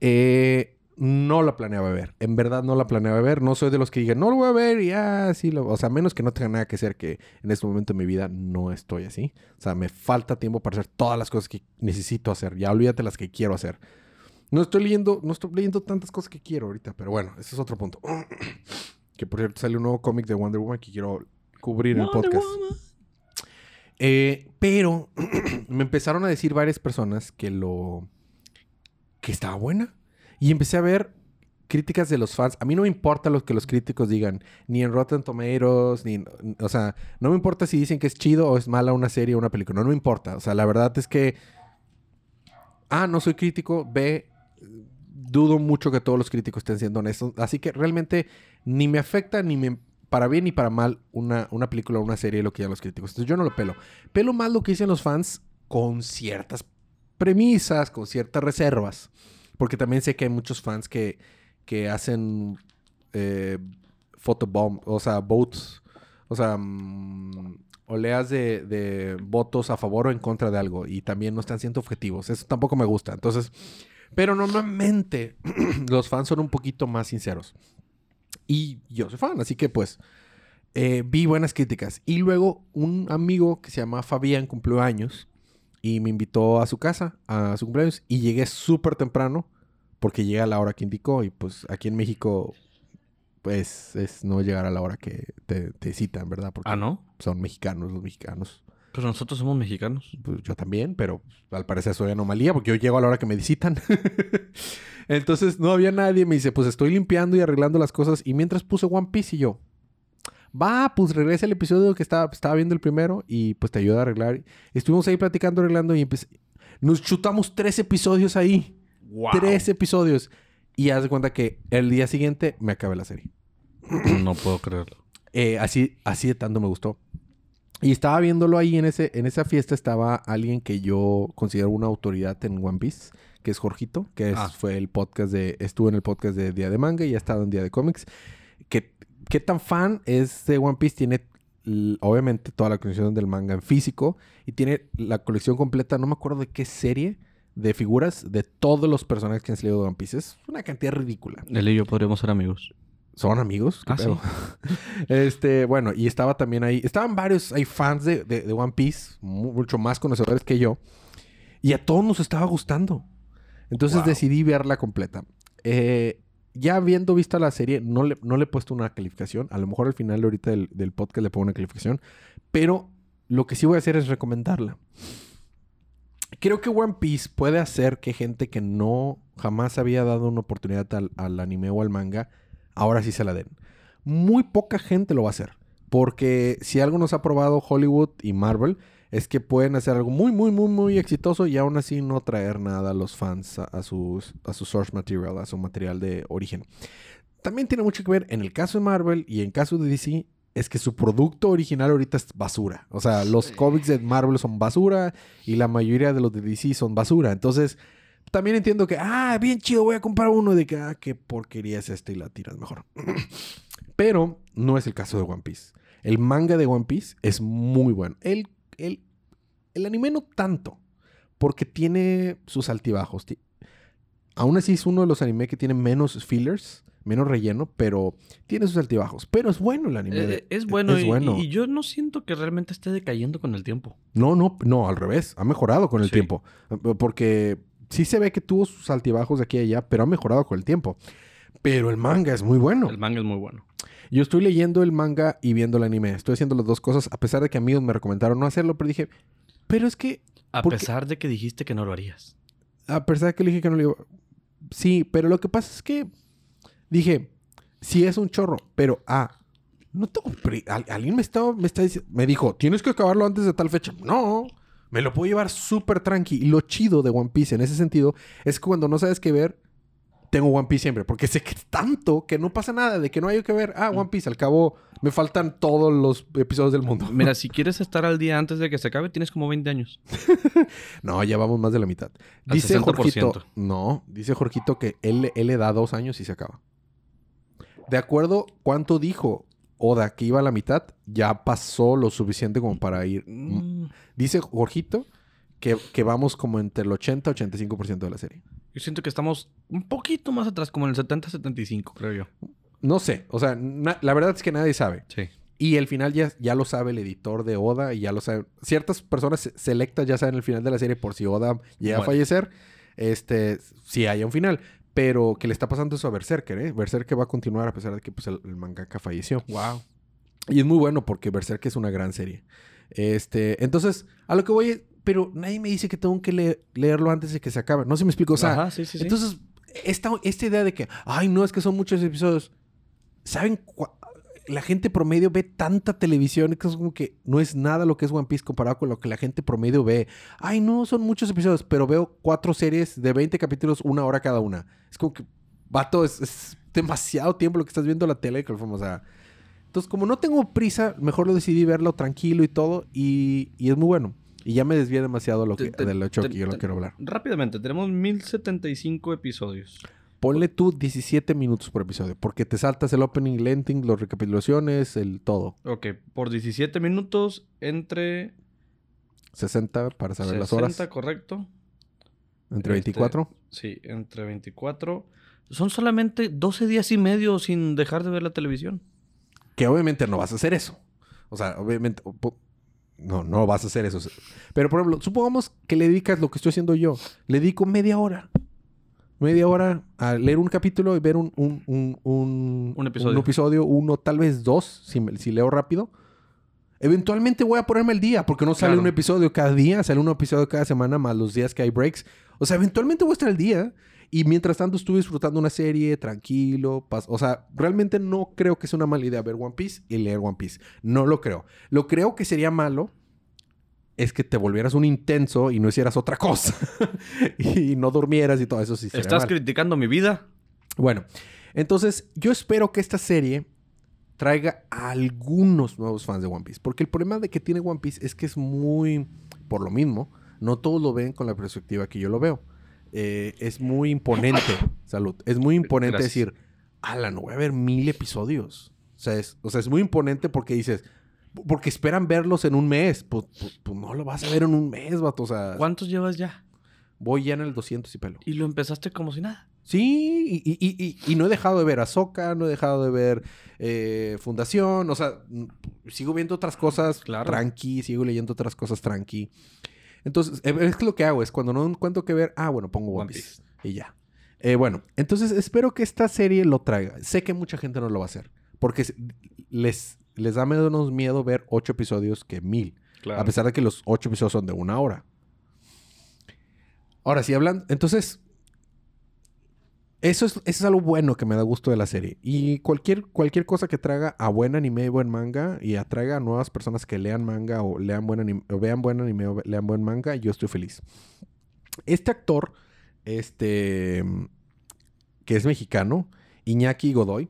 Eh, no la planeaba ver. En verdad no la planeaba ver. No soy de los que digan, no lo voy a ver y ya, sí. Lo... O sea, menos que no tenga nada que hacer, que en este momento de mi vida no estoy así. O sea, me falta tiempo para hacer todas las cosas que necesito hacer. Ya olvídate las que quiero hacer. No estoy leyendo, no estoy leyendo tantas cosas que quiero ahorita, pero bueno, ese es otro punto. que por cierto sale un nuevo cómic de Wonder Woman que quiero cubrir en el podcast. Woman. Eh, pero me empezaron a decir varias personas que lo. que estaba buena. Y empecé a ver críticas de los fans. A mí no me importa lo que los críticos digan, ni en Rotten Tomatoes, ni. O sea, no me importa si dicen que es chido o es mala una serie o una película. No, no me importa. O sea, la verdad es que. A, no soy crítico. B, dudo mucho que todos los críticos estén siendo honestos. Así que realmente ni me afecta ni me. Para bien ni para mal, una, una película o una serie, lo que digan los críticos. Entonces yo no lo pelo. Pelo más lo que dicen los fans con ciertas premisas, con ciertas reservas. Porque también sé que hay muchos fans que, que hacen eh, photobomb, o sea, votes, o sea, mm, oleas de, de votos a favor o en contra de algo y también no están siendo objetivos. Eso tampoco me gusta. Entonces, pero normalmente los fans son un poquito más sinceros. Y yo soy fan, así que pues eh, vi buenas críticas. Y luego un amigo que se llama Fabián cumplió años y me invitó a su casa a su cumpleaños y llegué súper temprano porque llega a la hora que indicó y pues aquí en México pues es no llegar a la hora que te, te citan, ¿verdad? Porque Ah, ¿no? son mexicanos los mexicanos. Pero nosotros somos mexicanos. Pues yo también, pero al parecer soy anomalía porque yo llego a la hora que me visitan. Entonces no había nadie. Me dice, pues estoy limpiando y arreglando las cosas. Y mientras puse One Piece y yo, va, pues regresa el episodio que estaba, estaba viendo el primero y pues te ayuda a arreglar. Estuvimos ahí platicando, arreglando y empecé- nos chutamos tres episodios ahí. Wow. Tres episodios. Y haz de cuenta que el día siguiente me acabé la serie. No puedo creerlo. Eh, así, así de tanto me gustó. Y estaba viéndolo ahí en, ese, en esa fiesta. Estaba alguien que yo considero una autoridad en One Piece, que es Jorgito, que es- Ah. fue el podcast de. Estuvo en el podcast de Día de Manga y ha estado en Día de Cómics. Que, ¿Qué tan fan es de One Piece? Tiene obviamente toda la colección del manga en físico y tiene la colección completa, no me acuerdo de qué serie de figuras de todos los personajes que han salido de One Piece. Es una cantidad ridícula. Él y yo podríamos ser amigos. ¿Son amigos? ¿Qué Ah, pedo? este, bueno, y estaba también ahí. Estaban varios, hay fans de, de- de One Piece, mu- mucho más conocedores que yo. Y a todos nos estaba gustando. Entonces Wow. decidí verla completa. Eh, ya habiendo visto la serie, no le, no le he puesto una calificación. A lo mejor al final ahorita del, del podcast le pongo una calificación. Pero lo que sí voy a hacer es recomendarla. Creo que One Piece puede hacer que gente que no jamás había dado una oportunidad al, al anime o al manga, ahora sí se la den. Muy poca gente lo va a hacer. Porque si algo nos ha probado Hollywood y Marvel, es que pueden hacer algo muy, muy, muy, muy exitoso y aún así no traer nada a los fans a, a sus, a su source material, a su material de origen. También tiene mucho que ver en el caso de Marvel y en caso de DC, es que su producto original ahorita es basura. O sea, los Sí. cómics de Marvel son basura y la mayoría de los de DC son basura. Entonces, también entiendo que, ah, bien chido, voy a comprar uno de que, ah, qué porquería es este y la tiras mejor. Pero no es el caso de One Piece. El manga de One Piece es muy bueno. El, el, el anime no tanto, porque tiene sus altibajos. Ti- Aún así es uno de los animes que tiene menos fillers, menos relleno, pero tiene sus altibajos. Pero es bueno el anime. de- Eh, es bueno, es y, bueno. y yo no siento que realmente esté decayendo con el tiempo. No, no, no, al revés. Ha mejorado con el Sí. tiempo. Eh, Porque sí se ve que tuvo sus altibajos de aquí a allá, pero ha mejorado con el tiempo. Pero el manga es muy bueno. El manga es muy bueno. Yo estoy leyendo el manga y viendo el anime. Estoy haciendo las dos cosas, a pesar de que amigos me recomendaron no hacerlo, pero dije, Pero es que, A Porque- pesar de que dijiste que no lo harías. a pesar de que le dije que no le iba... Sí, pero lo que pasa es que dije, sí es un chorro, pero ah, no tengo... alguien me estaba, me está diciendo, me dijo, tienes que acabarlo antes de tal fecha. No, me lo puedo llevar súper tranqui. Y lo chido de One Piece en ese sentido es que cuando no sabes qué ver, tengo One Piece siempre. Porque sé que es tanto que no pasa nada, de que no hay que ver. Ah, One Piece, al cabo me faltan todos los episodios del mundo. Mira, si quieres estar al día antes de que se acabe, tienes como 20 años. No, ya vamos más de la mitad. Dice 60%. Jorgito. No, dice Jorgito que él, él le da dos años y se acaba. De acuerdo, ¿cuánto dijo Oda que iba a la mitad? Ya pasó lo suficiente como para ir. Mm, Dice Jorgito que, que vamos como entre el 80 y 85% de la serie. Yo siento que estamos un poquito más atrás, como en el 70-75, creo yo. No sé, o sea, la verdad es que nadie sabe. Sí. Y el final ya, ya lo sabe el editor de Oda y ya lo sabe. Ciertas personas se- selectas ya saben el final de la serie por si Oda llega a fallecer. Este, si haya un final. Pero que le está pasando eso a Berserker, ¿eh? Berserker va a continuar a pesar de que pues, el, el mangaka falleció. Wow. Y es muy bueno porque Berserker es una gran serie. Este, entonces, a lo que voy es, pero nadie me dice que tengo que le- leerlo antes de que se acabe. No se me explica. O sea, Ajá, sí, sí, sí. entonces, esta, esta idea de que, ay, no, es que son muchos episodios. ¿Saben? cua- La gente promedio ve tanta televisión que es como que no es nada lo que es One Piece comparado con lo que la gente promedio ve. Ay, no, son muchos episodios, pero veo cuatro series de 20 capítulos, una hora cada una. Es como que, vato, es, es demasiado tiempo lo que estás viendo la tele. que O sea, entonces, como no tengo prisa, mejor lo decidí verlo tranquilo y todo, y, y es muy bueno. Y ya me desvié demasiado lo que, Te- te- del hecho te- que yo lo quiero hablar. Rápidamente, tenemos 1075 episodios. Ponle tú 17 minutos por episodio, porque te saltas el opening, el ending, las recapitulaciones, el todo. Ok, por 17 minutos entre 60 para saber 60, las horas. correcto. Entre Este, 24. Sí, entre 24. Son solamente 12 días y medio sin dejar de ver la televisión. Que obviamente no vas a hacer eso. O sea, obviamente. No, no vas a hacer eso. Pero, por ejemplo, supongamos que le dedicas lo que estoy haciendo yo. Le dedico media hora. Media hora a leer un capítulo y ver un, un, un, un, Un episodio. episodio, uno, tal vez dos, si, si leo rápido. Eventualmente voy a ponerme el día, porque no sale Claro. un episodio cada día, sale un episodio cada semana, más los días que hay breaks. O sea, eventualmente voy a estar al día. Y mientras tanto estuve disfrutando una serie, tranquilo. O sea, realmente no creo que sea una mala idea ver One Piece y leer One Piece. No lo creo. Lo creo que sería malo es que te volvieras un intenso y no hicieras otra cosa. y no durmieras y todo eso sí ¿Estás criticando mi vida? Bueno, entonces yo espero que esta serie traiga a algunos nuevos fans de One Piece. Porque el problema de que tiene One Piece es que es muy, por lo mismo, no todos lo ven con la perspectiva que yo lo veo. Eh, es muy imponente, salud, es muy imponente Gracias. decir, ala, no voy a ver mil episodios. O sea, es, o sea, es muy imponente porque dices, porque esperan verlos en un mes. Pues, pues- pues no lo vas a ver en un mes, vato. O sea, ¿Cuántos llevas ya? voy ya en el 200 y pelo. Y lo empezaste como si nada. Sí, y, y- y- y- no he dejado de ver Ahsoka, no he dejado de ver eh, Fundación, o sea, sigo viendo otras cosas Claro. tranqui, sigo leyendo otras cosas tranqui. Entonces, eh, es que lo que hago es cuando no encuentro que ver, ah, bueno, pongo One, Piece. Y ya. Eh, bueno, entonces espero que esta serie lo traiga. Sé que mucha gente no lo va a hacer, porque les, les da menos miedo ver ocho episodios que mil. Claro. A pesar de que los ocho episodios son de una hora. Ahora, sí hablan. Entonces, eso es, eso es algo bueno que me da gusto de la serie. Y cualquier, cualquier cosa que traiga a buen anime y buen manga y atraiga a nuevas personas que lean manga o, lean buen anime, o vean buen anime o lean buen manga, yo estoy feliz. Este actor, este, que es mexicano, Iñaki Godoy,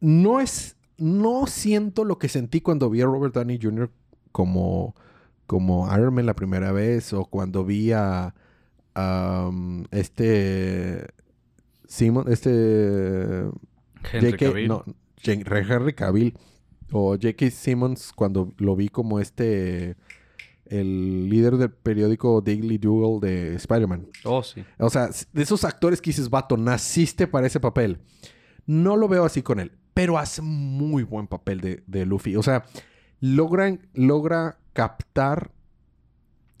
no es, no siento lo que sentí cuando vi a Robert Downey Jr. como, como Iron Man la primera vez o cuando vi a, a, um, este Simon, este Henry J.K. Cavill. no, J- Henry Cavill o J.K. Simmons cuando lo vi como este el líder del periódico Daily Dougal de Spider-Man. Oh, sí. O sea, de esos actores que dices, vato, naciste para ese papel. No lo veo así con él, pero hace muy buen papel de, Luffy. O sea, logran, logra captar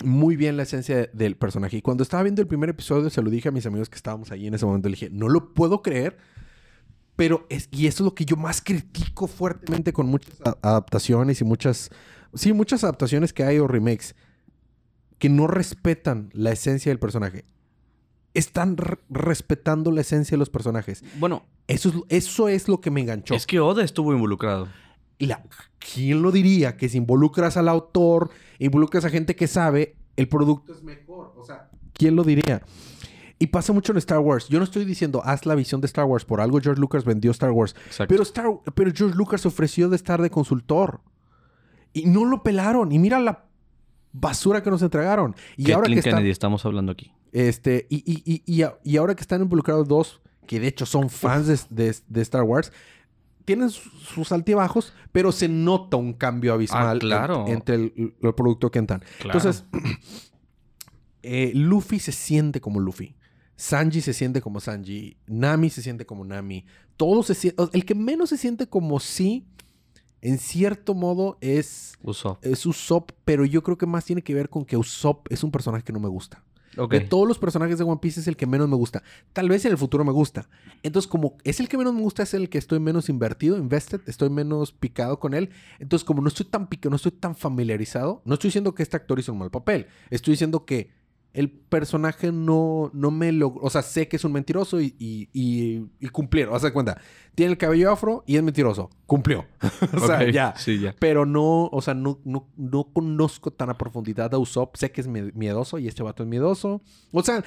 muy bien la esencia de- del personaje. Y cuando estaba viendo el primer episodio, se lo dije a mis amigos que estábamos ahí en ese momento. Le dije, no lo puedo creer. Pero es, y eso es lo que yo más critico fuertemente con muchas adaptaciones y muchas, sí, muchas adaptaciones que hay o remakes. que no respetan la esencia del personaje. Están re- respetando la esencia de los personajes. Bueno, Eso es, eso es lo que me enganchó. es que Oda estuvo involucrado. La- ¿Quién lo diría? Que si involucras al autor, involucras a gente que sabe, el producto es mejor. O sea, ¿quién lo diría? Y pasa mucho en Star Wars. Yo no estoy diciendo, haz la visión de Star Wars. Por algo George Lucas vendió Star Wars. Exacto. Pero, Star, pero George Lucas ofreció de estar de consultor. Y no lo pelaron. Y mira la basura que nos entregaron. Y ahora que Kathleen está, Kennedy estamos hablando aquí. Este, y, y- y- y ahora que están involucrados dos, que de hecho son fans de, de- de Star Wars, tienen sus, altibajos, pero se nota un cambio abismal Ah, claro. en- entre el, el producto que entran. Claro. Entonces, eh, Luffy se siente como Luffy. Sanji se siente como Sanji. Nami se siente como Nami. Todo se siente. El que menos se siente como sí, en cierto modo, es, Usopp. es Usopp, pero yo creo que más tiene que ver con que Usopp es un personaje que no me gusta. De todos los personajes de One Piece es el que menos me gusta. Tal vez en el futuro me gusta. Entonces, como es el que menos me gusta, es el que estoy menos invertido, invested, estoy menos picado con él. Entonces, como no estoy tan picado, no estoy tan familiarizado, no estoy diciendo que este actor hizo un mal papel. Estoy diciendo que el personaje no, no me logró. O sea, sé que es un mentiroso y, y, y, y cumplieron. Haz de cuenta. Tiene el cabello afro y es mentiroso. Cumplió. o sea, ya. Sí, ya. Pero no, o sea, no, no, no conozco tan a profundidad a Usopp. Sé que es mie- miedoso y este vato es miedoso. O sea,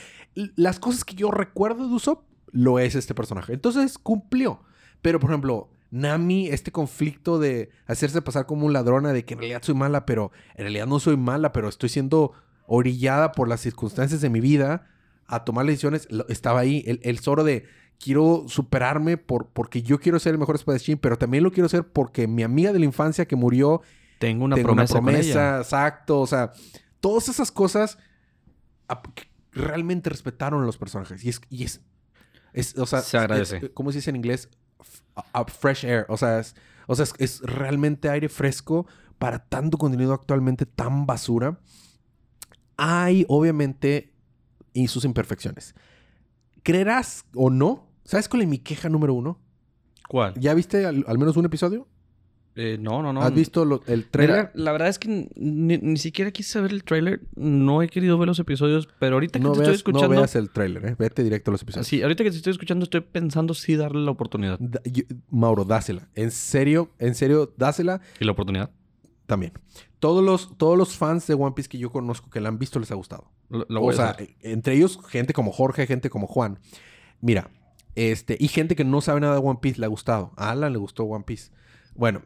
las cosas que yo recuerdo de Usopp lo es este personaje. Entonces cumplió. Pero, por ejemplo, Nami, este conflicto de hacerse pasar como un ladrona, de que en realidad soy mala, pero en realidad no soy mala, pero estoy siendo orillada por las circunstancias de mi vida a tomar decisiones, estaba ahí. El, el Zoro de quiero superarme por, porque yo quiero ser el mejor espadachín, pero también lo quiero ser porque mi amiga de la infancia que murió Tengo una tengo promesa, una con ella. promesa, exacto, o sea, todas esas cosas que realmente respetaron a los personajes y es, y es, es, o sea, Se agradece. es- ¿cómo se dice en inglés? A- a- fresh air, o sea, es, o sea, es realmente aire fresco para tanto contenido actualmente tan basura. Hay, obviamente, y sus imperfecciones. ¿Creerás o no? ¿Sabes cuál es mi queja número uno? ¿Cuál? ¿Ya viste al, al menos un episodio? Eh, no, no, no. ¿Has visto lo- el trailer? La verdad es que ni, ni siquiera quise ver el tráiler. No he querido ver los episodios, pero ahorita que No te veas, estoy no escuchando... veas el trailer, ¿eh? Vete directo a los episodios. Sí, ahorita que te estoy escuchando estoy pensando sí darle la oportunidad. Da- yo- Mauro, dásela. En serio, en serio, dásela ¿Y la oportunidad? También. Todos los, todos los fans de One Piece que yo conozco que la han visto les ha gustado. Lo, lo o sea, hacer. eh, entre ellos, gente como Jorge, gente como Juan. Mira, este, y gente que no sabe nada de One Piece le ha gustado. A Alan le gustó One Piece. Bueno,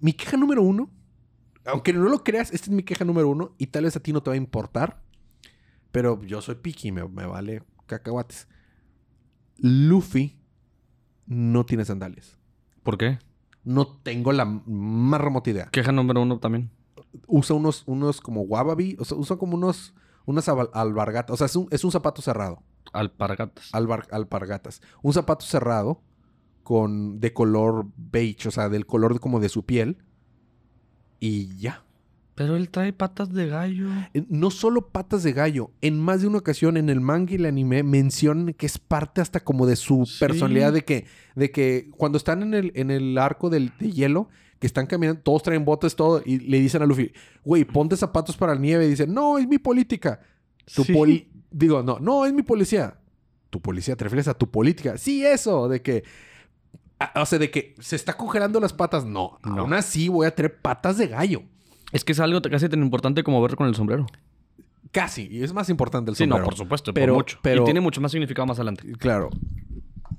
mi queja número uno, aunque no lo creas, esta es mi queja número uno, y tal vez a ti no te va a importar, pero yo soy picky, me, me vale cacahuates. Luffy no tiene sandalias. ¿Por qué? No tengo la más remota idea. Queja número uno también. Usa unos, unos como wababi, o sea, usa como unos, unas albargatas. O sea, es un, es un zapato cerrado. Alpargatas. Albar- alpargatas. Un zapato cerrado con de color beige, o sea, del color como de su piel. Y ya. Pero él trae patas de gallo. Eh, No solo patas de gallo, en más de una ocasión en el manga y el anime mencionan que es parte hasta como de su Sí. personalidad de que, de que cuando están en el, en el arco del, de hielo, que están caminando, todos traen botes, todo, y le dicen a Luffy, güey, ponte zapatos para la nieve, y dicen, no, es mi política. Tu Sí. poli- Digo, no, no, es mi policía. Tu policía, te refieres a tu política. Sí, eso, de que... O sea, de que se está congelando las patas. No, No. aún así voy a tener patas de gallo. Es que es algo casi tan importante como ver con el sombrero. Casi. Y es más importante el Sí, sombrero. no, por supuesto, Pero- por mucho. pero- Y tiene mucho más significado más adelante. Claro.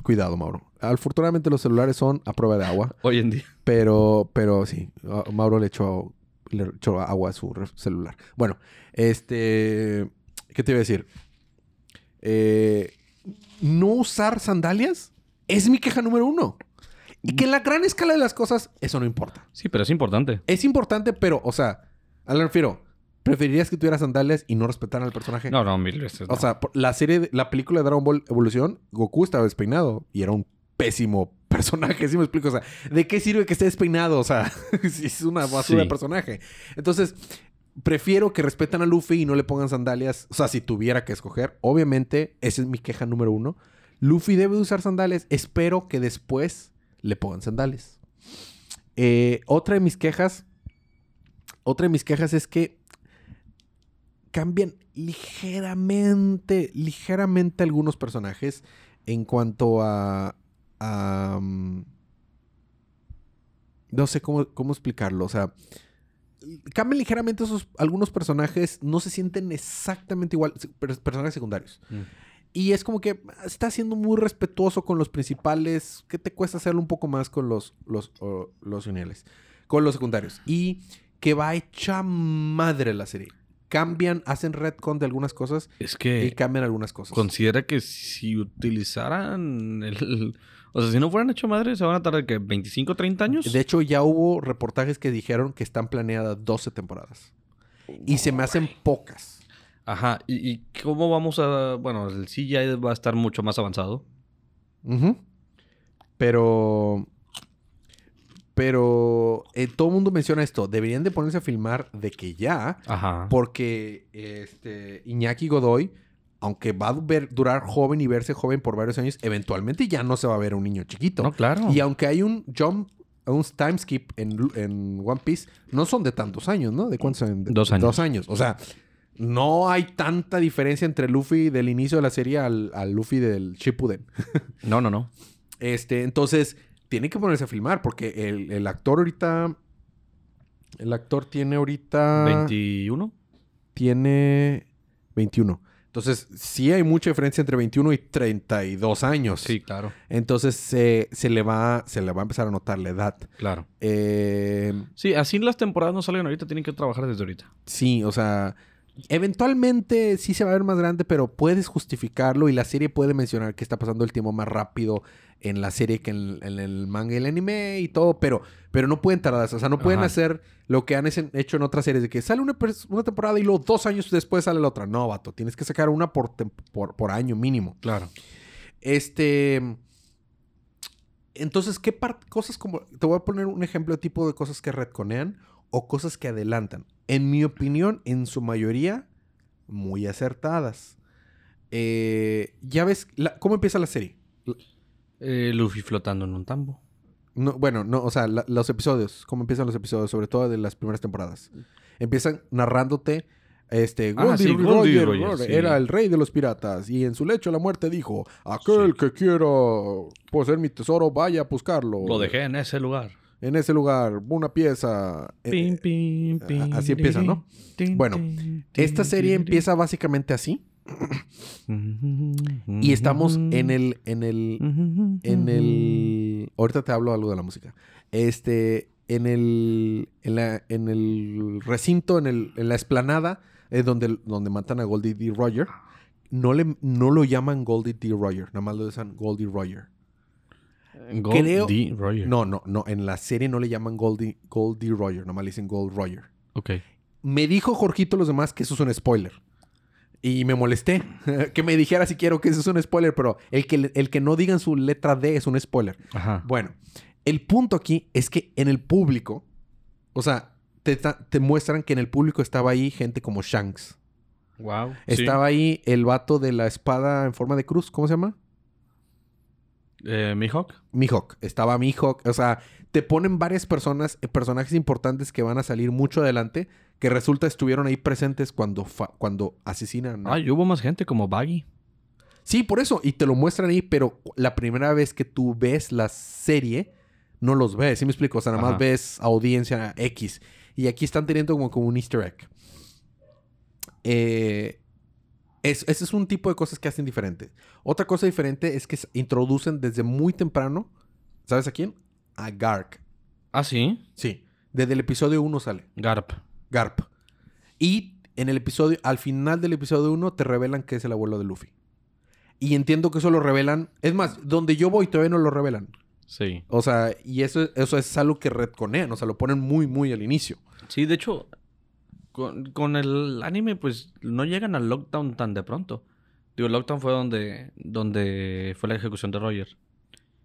Cuidado, Mauro. Afortunadamente los celulares son a prueba de agua. Hoy en día. Pero, pero sí. Mauro le echó, le echó agua a su celular. Bueno, este... ¿Qué te iba a decir? Eh, no usar sandalias es mi queja número uno. Y que en la gran escala de las cosas, eso no importa. Sí, pero es importante. Es importante, pero, o sea, a lo refiero, ¿preferirías que tuvieras sandalias y no respetaran al personaje? No, no, mil veces. O no. sea, la serie, la película de Dragon Ball Evolución, Goku estaba despeinado y era un pésimo personaje, ¿sí me explico? O sea, ¿de qué sirve que esté despeinado? O sea, es una basura de personaje. Entonces, prefiero que respeten a Luffy y no le pongan sandalias. O sea, si tuviera que escoger, obviamente, esa es mi queja número uno. Luffy debe usar sandalias. Espero que después le pongan sandalias. Eh, otra de mis quejas, otra de mis quejas es que cambian ligeramente, ligeramente algunos personajes en cuanto a... mm, no sé cómo, cómo explicarlo. O sea, cambian ligeramente esos algunos personajes, no se sienten exactamente igual, personajes secundarios. Mm. Y es como que está siendo muy respetuoso con los principales, que te cuesta hacerlo un poco más con los, los, o, los lineales, con los secundarios. Y que va hecha madre la serie. Cambian, hacen retcon de algunas cosas Es y que cambian algunas cosas. considera que si utilizaran el... O sea, si no fueran hecho madre, se van a tardar, que ¿25, 30 años? De hecho, ya hubo reportajes que dijeron que están planeadas 12 temporadas. Y se me hacen pocas. Ajá. ¿Y, y cómo vamos a...? Bueno, el CGI va a estar mucho más avanzado. Ujú. Pero. Pero eh, todo el mundo menciona esto. Deberían de ponerse a filmar de que ya. Ajá. Porque este, Iñaki Godoy, aunque va a ver- durar joven y verse joven por varios años, eventualmente ya no se va a ver un niño chiquito. No, claro. Y aunque hay un jump, un time skip en, en One Piece, no son de tantos años, ¿no? ¿De cuántos años? Dos años. Dos años. O sea, no hay tanta diferencia entre Luffy del inicio de la serie al, al Luffy del Shippuden. No, no, no. Este, entonces, tiene que ponerse a filmar porque el, el actor ahorita. El actor tiene ahorita. 21. Tiene 21. Entonces, sí hay mucha diferencia entre 21 y 32 años. Sí, claro. Entonces, se, se le va, se le va a empezar a notar la edad. Claro. Eh, Sí, así las temporadas no salgan ahorita, tienen que trabajar desde ahorita. sí, o sea, eventualmente sí se va a ver más grande, pero puedes justificarlo y la serie puede mencionar que está pasando el tiempo más rápido en la serie que en, en el manga y el anime y todo, pero, pero no pueden tardar, o sea, no pueden Ajá. hacer lo que han hecho en otras series de que sale una, temporada y luego dos años después sale la otra. No, vato, tienes que sacar una por, tem- por, por año mínimo. Claro. Este. Entonces, ¿qué cosas como. Te voy a poner un ejemplo de tipo de cosas que retconean o cosas que adelantan. En mi opinión, en su mayoría, muy acertadas. Eh, ya ves, la- ¿cómo empieza la serie? Eh, Luffy flotando en un tambo. No, bueno, no, o sea, la- los episodios, ¿cómo empiezan los episodios? Sobre todo de las primeras temporadas. Empiezan narrándote. Este, Ah, Goldie sí, Roger, Goldie Roger, Roger sí. era el rey de los piratas y en su lecho de la muerte dijo, aquel Sí. que quiera poseer mi tesoro, vaya a buscarlo. Lo dejé en ese lugar. En ese lugar, una pieza. Eh, así empieza, ¿no? Bueno, esta serie empieza básicamente así y estamos en el, en el, en el. Ahorita te hablo algo de la música. Este, en el, en la, en el recinto, en el, en la esplanada, es donde, donde matan a Goldie D. Roger. No, le, no lo llaman Goldie D. Roger, nada más lo dicen Goldie Roger. Gold creo- D. Roger. No, no, no, en la serie no le llaman Goldie, Goldie Roger, nada más le dicen Gold Roger. Ok. Me dijo Jorgito los demás que eso es un spoiler. Y me molesté que me dijera si quiero que eso es un spoiler, pero el que, el que no digan su letra D es un spoiler. Ajá. Bueno, el punto aquí es que en el público, o sea, te, te muestran que en el público estaba ahí gente como Shanks. Wow. Estaba ahí el vato de la espada en forma de cruz, ¿cómo se llama? Eh, Mihawk. Mihawk. Estaba Mihawk. O sea, te ponen varias personas, eh, personajes importantes que van a salir mucho adelante, que resulta estuvieron ahí presentes cuando, cuando asesinan. a- Ay, hubo más gente como Baggy. Sí, por eso. Y te lo muestran ahí, pero la primera vez que tú ves la serie, no los ves. ¿Sí me explico? O sea, nada más Ajá. ves audiencia X. Y aquí están teniendo como, como un easter egg. Eh, es- ese es un tipo de cosas que hacen diferente. Otra cosa diferente es que introducen desde muy temprano, ¿sabes a quién? A Gark. Ah, sí. Sí. Desde el episodio 1 sale. Garp. Garp. Y en el episodio, al final del episodio 1, te revelan que es el abuelo de Luffy. Y entiendo que eso lo revelan. Es más, donde yo voy todavía no lo revelan. Sí. O sea, y eso, eso es algo que retconean. O sea, lo ponen muy, muy al inicio. Sí, de hecho, con, con el anime, pues no llegan al lockdown tan de pronto. Digo, el lockdown fue donde, donde fue la ejecución de Roger.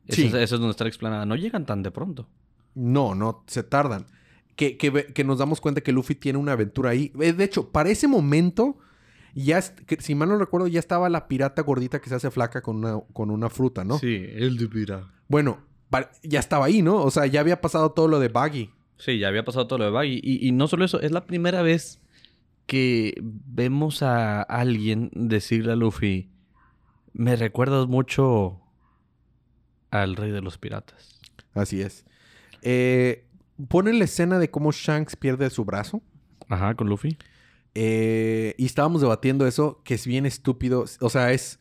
Sí. es, ese es donde está la explanada. No llegan tan de pronto. No, no, se tardan. Que, que, nos damos cuenta que Luffy tiene una aventura ahí. Eh, De hecho, para ese momento, ya, que, si mal no recuerdo, ya estaba la pirata gordita que se hace flaca con una, con una fruta, ¿no? Sí, el de Pira. Bueno, ya estaba ahí, ¿no? O sea, ya había pasado todo lo de Baggy. Sí, ya había pasado todo lo de Baggy. Y, y no solo eso, es la primera vez que vemos a alguien decirle a Luffy, me recuerdas mucho al rey de los piratas. Así es. Eh, ponen la escena de cómo Shanks pierde su brazo. Ajá, con Luffy. Eh, y estábamos debatiendo eso, que es bien estúpido. O sea, es.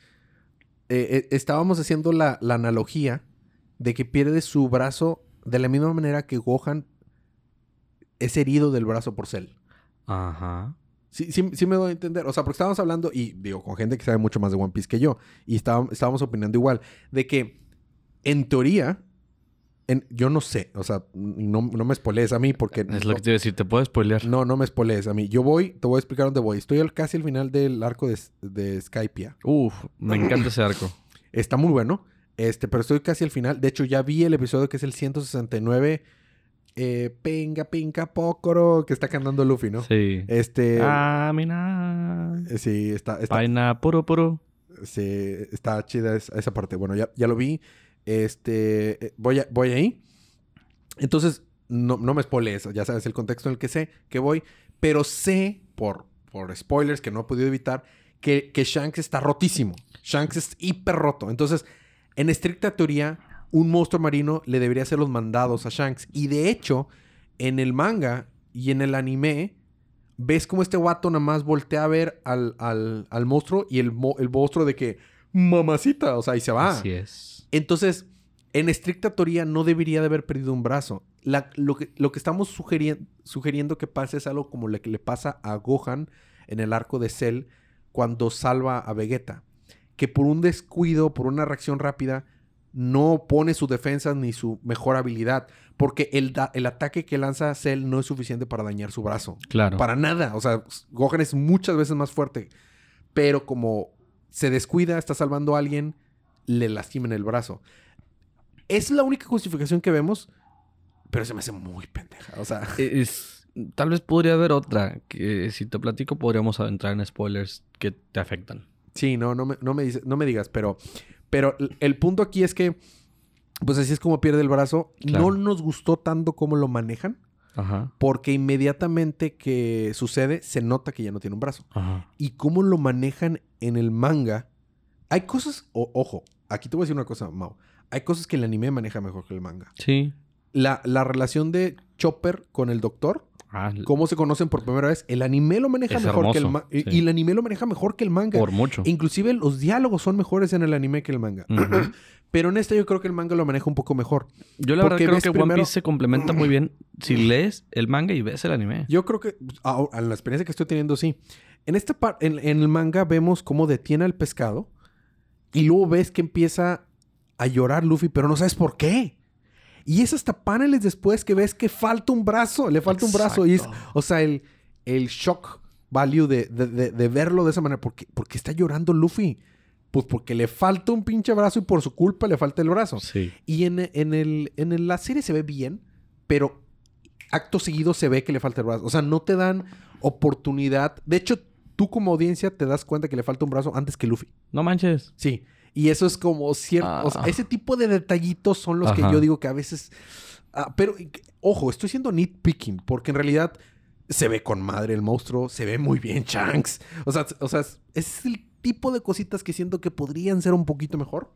eh, eh, estábamos haciendo la, la analogía de que pierde su brazo de la misma manera que Gohan es herido del brazo por Cell. Ajá. Sí, sí, sí me doy a entender. O sea, porque estábamos hablando, y digo, con gente que sabe mucho más de One Piece que yo, y estábamos, estábamos opinando igual, de que en teoría, en- yo no sé, o sea, no, no me spoilees a mí porque... Es lo que te iba a decir, te puedo spoilear. No, no me spoilees a mí. Yo voy, te voy a explicar dónde voy. Estoy al- casi al final del arco de, de Skypia. Uf, me encanta ese arco. Está muy bueno, este, pero estoy casi al final. De hecho, ya vi el episodio que es el 169. Eh, pinga, pinga, pocoro, que está cantando Luffy, ¿no? Sí. Este... Ah, mina. eh, Sí, está, está, Paina puro puro. sí, está chida esa, parte. Bueno, ya, ya lo vi. Este, eh, voy, a- voy ahí. Entonces, no, no me spoilees, ya sabes el contexto en el que sé que voy, pero sé por, por spoilers que no he podido evitar que, que Shanks está rotísimo. Shanks es hiper roto. Entonces, en estricta teoría, un monstruo marino le debería hacer los mandados a Shanks. Y de hecho, en el manga y en el anime, ves como este guato nada más voltea a ver al, al- al monstruo y el, el monstruo de que, mamacita, o sea, y se va. Así es. Entonces, en estricta teoría, no debería de haber perdido un brazo. La- lo, que, lo que estamos sugerien- sugiriendo que pase es algo como lo que le pasa a Gohan en el arco de Cell cuando salva a Vegeta. Que por un descuido, por una reacción rápida, no pone su defensa ni su mejor habilidad. Porque el, el ataque que lanza Cell no es suficiente para dañar su brazo. Claro. Para nada. O sea, Gohan es muchas veces más fuerte. Pero como se descuida, está salvando a alguien, le lastimen el brazo. Es la única justificación que vemos, pero se me hace muy pendeja. O sea, Es, tal vez podría haber otra que si te platico podríamos entrar en spoilers que te afectan. sí, no, no me, no me, dice- no me digas, pero, pero el- punto aquí es que, pues así es como pierde el brazo. Claro. No nos gustó tanto cómo lo manejan, Ajá. porque inmediatamente que sucede, se nota que ya no tiene un brazo. Ajá. y cómo lo manejan en el manga. Hay cosas, o- ojo, aquí te voy a decir una cosa, Mau. Hay cosas que el anime maneja mejor que el manga. Sí. La, la relación de Chopper con el doctor, Ah, cómo se conocen por primera vez, el anime lo maneja mejor que el manga. Y, sí. y el anime lo maneja mejor que el manga. por mucho. Inclusive los diálogos son mejores en el anime que el manga. Pero en este yo creo que el manga lo maneja un poco mejor. Yo la verdad creo que One Piece se complementa muy bien si lees el manga y ves el anime. Yo creo que, a, a la experiencia que estoy teniendo, sí. En esta parte, en, en el manga vemos cómo detiene al pescado y luego ves que empieza a llorar Luffy, pero no sabes por qué. Y es hasta paneles después que ves que falta un brazo, le falta un brazo. Y es, o sea, el, el shock value de, de- de- de verlo de esa manera. ¿Por qué, por qué está llorando Luffy? Pues porque le falta un pinche brazo y por su culpa le falta el brazo. Sí. Y en, en el, en el- la serie se ve bien, pero acto seguido se ve que le falta el brazo. O sea, no te dan oportunidad. De hecho, tú como audiencia te das cuenta que le falta un brazo antes que Luffy. No manches. Sí. Y eso es como cierto. O sea, Ah. ese tipo de detallitos son los que Ajá. yo digo que a veces. ah, pero, ojo, estoy siendo nitpicking, porque en realidad se ve con madre el monstruo, se ve muy bien Shanks. O sea, o sea, es- el tipo de cositas que siento que podrían ser un poquito mejor,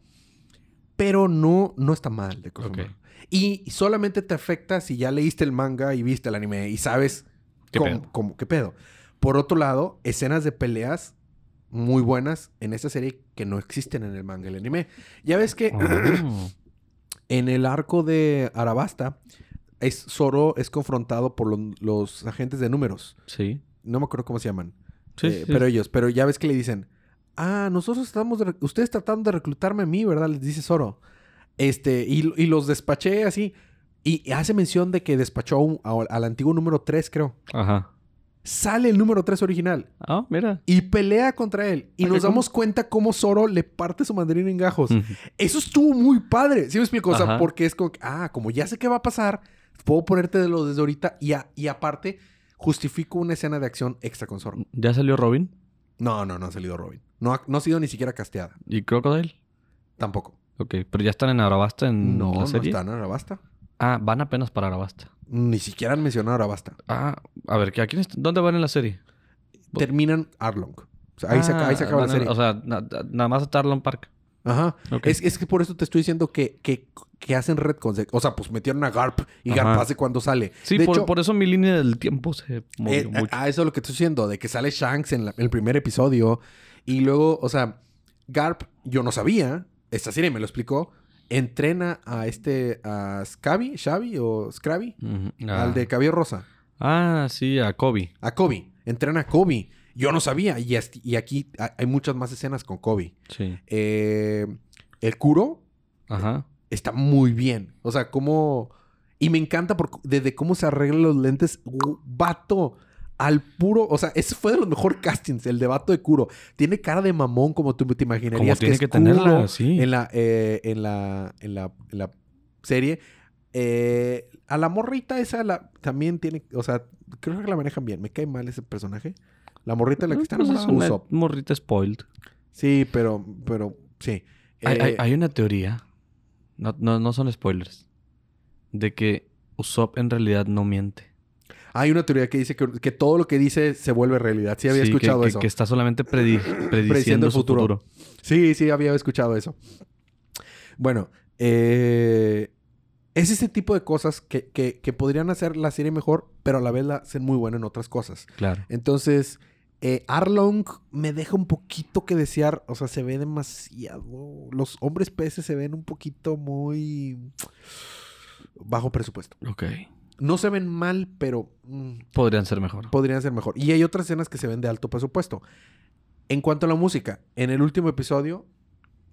pero no, no está mal de cosa Ok. humana. Y solamente te afecta si ya leíste el manga y viste el anime y sabes ¿Qué cómo- pedo? cómo- qué pedo. Por otro lado, escenas de peleas muy buenas en esta serie que no existen en el manga y el anime. Ya ves que Oh. en el arco de Arabasta, es, Zoro es confrontado por lo- los agentes de números. Sí. No me acuerdo cómo se llaman. Sí, Eh, sí. Pero ellos, pero ya ves que le dicen, ah, nosotros estamos, de ustedes tratando de reclutarme a mí, ¿verdad? Les dice Zoro. Este, y, y los despaché así. Y hace mención de que despachó un- a- al antiguo número 3, creo. Ajá. Sale el número 3 original Ah, mira. y pelea contra él. Y nos damos cuenta cómo Zoro le parte su mandarín en gajos. Eso estuvo muy padre. ¿Sí me explico? O sea, Ajá. porque es como, ah, como ya sé qué va a pasar, puedo ponerte de lo desde ahorita y, a- y aparte justifico una escena de acción extra con Zoro. ¿Ya salió Robin? No, no, no ha salido Robin. No ha, no ha sido ni siquiera casteada. ¿Y Crocodile? Tampoco. Ok, pero ya están en Arabasta en No, la no serie. está en Arabasta. Ah, van apenas para Arabasta. Ni siquiera han mencionado Arabasta. Ah, a ver, ¿que ¿a quién ¿dónde van en la serie? terminan Arlong. O sea, ahí, se, ahí se Ah, acaba la serie. O sea, na- na- nada más a Tarlon Park. Ajá. Es, es que por eso te estoy diciendo que, que, que hacen retcons. O sea, pues metieron a Garp y Ajá. Garp hace cuando sale. Sí, de por, hecho, por eso mi línea del tiempo se movió eh, mucho. a eso es lo que estoy diciendo, de que sale Shanks en la- el primer episodio. Y luego, o sea, Garp, yo no sabía, esta serie me lo explicó, entrena a este, a Scabby, Xavi o Scraby, Ujú. Ah. al de cabello rosa. Ah, sí, a Kobe. A Kobe. Entrena a Kobe. Yo no sabía. Y, aquí ha- hay muchas más escenas con Kobe. Sí. Eh, el Kuro Ajá. está muy bien. O sea, cómo... Y me encanta por, desde cómo se arreglan los lentes. Vato. Al puro... O sea, ese fue de los mejores castings. El de Vato de Kuro. Tiene cara de mamón como tú te imaginarías. Como tiene es que tenerla, sí. En la, eh, en la, en la, en la serie. Eh, a la morrita esa la, también tiene... O sea, creo que la manejan bien. Me cae mal ese personaje. La morrita de la que está Pues es una Usopp. morrita spoiled. Sí, pero... Pero... Sí. Hay, hay- Eh, hay una teoría. No, no, no son spoilers. De que Usopp en realidad no miente. Hay una teoría que dice que, que todo lo que dice se vuelve realidad. Sí, había Sí, escuchado que, eso. Que está solamente predi- Prediciendo el futuro. futuro. Sí, sí, había escuchado eso. Bueno, eh, es ese tipo de cosas que, que- que podrían hacer la serie mejor, pero a la vez la hacen muy buena en otras cosas. Claro. Entonces, eh, Arlong me deja un poquito que desear. O sea, se ve demasiado. Los hombres peces se ven un poquito muy bajo presupuesto. Ok. No se ven mal, pero mm, Podrían ser mejor. podrían ser mejor. Y hay otras escenas que se ven de alto presupuesto. En cuanto a la música, en el último episodio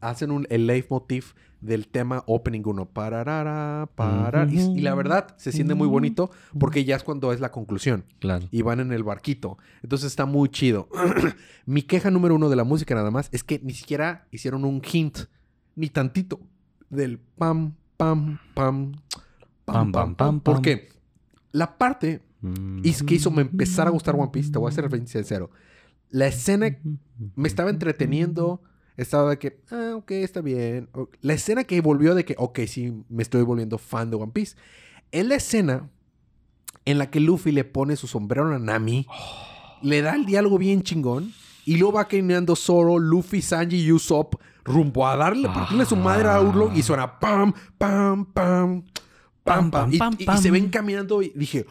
hacen un, el leitmotiv del tema Opening 1. Pararara, parar. Y, y la verdad, se siente muy bonito porque ya es cuando es la conclusión. Claro. Y van en el barquito. Entonces está muy chido. Mi queja número uno de la música nada más es que ni siquiera hicieron un hint, ni tantito, del pam, pam, pam, pam, pam, pam. ¿Por pam. qué? La parte y que hizo me empezar a gustar One Piece, te voy a ser sincero. La escena me estaba entreteniendo, estaba de que, ah, ok, está bien. La escena que volvió de que, ok, sí, me estoy volviendo fan de One Piece. Es la escena en la que Luffy le pone su sombrero a Nami, le da el diálogo bien chingón, y luego va caminando Zoro, Luffy, Sanji y Usopp rumbo a darle, partirle su madre a Urlong y suena pam, pam, pam, pam, pam. Y, Pam, y- y pam. se ven caminando y dije,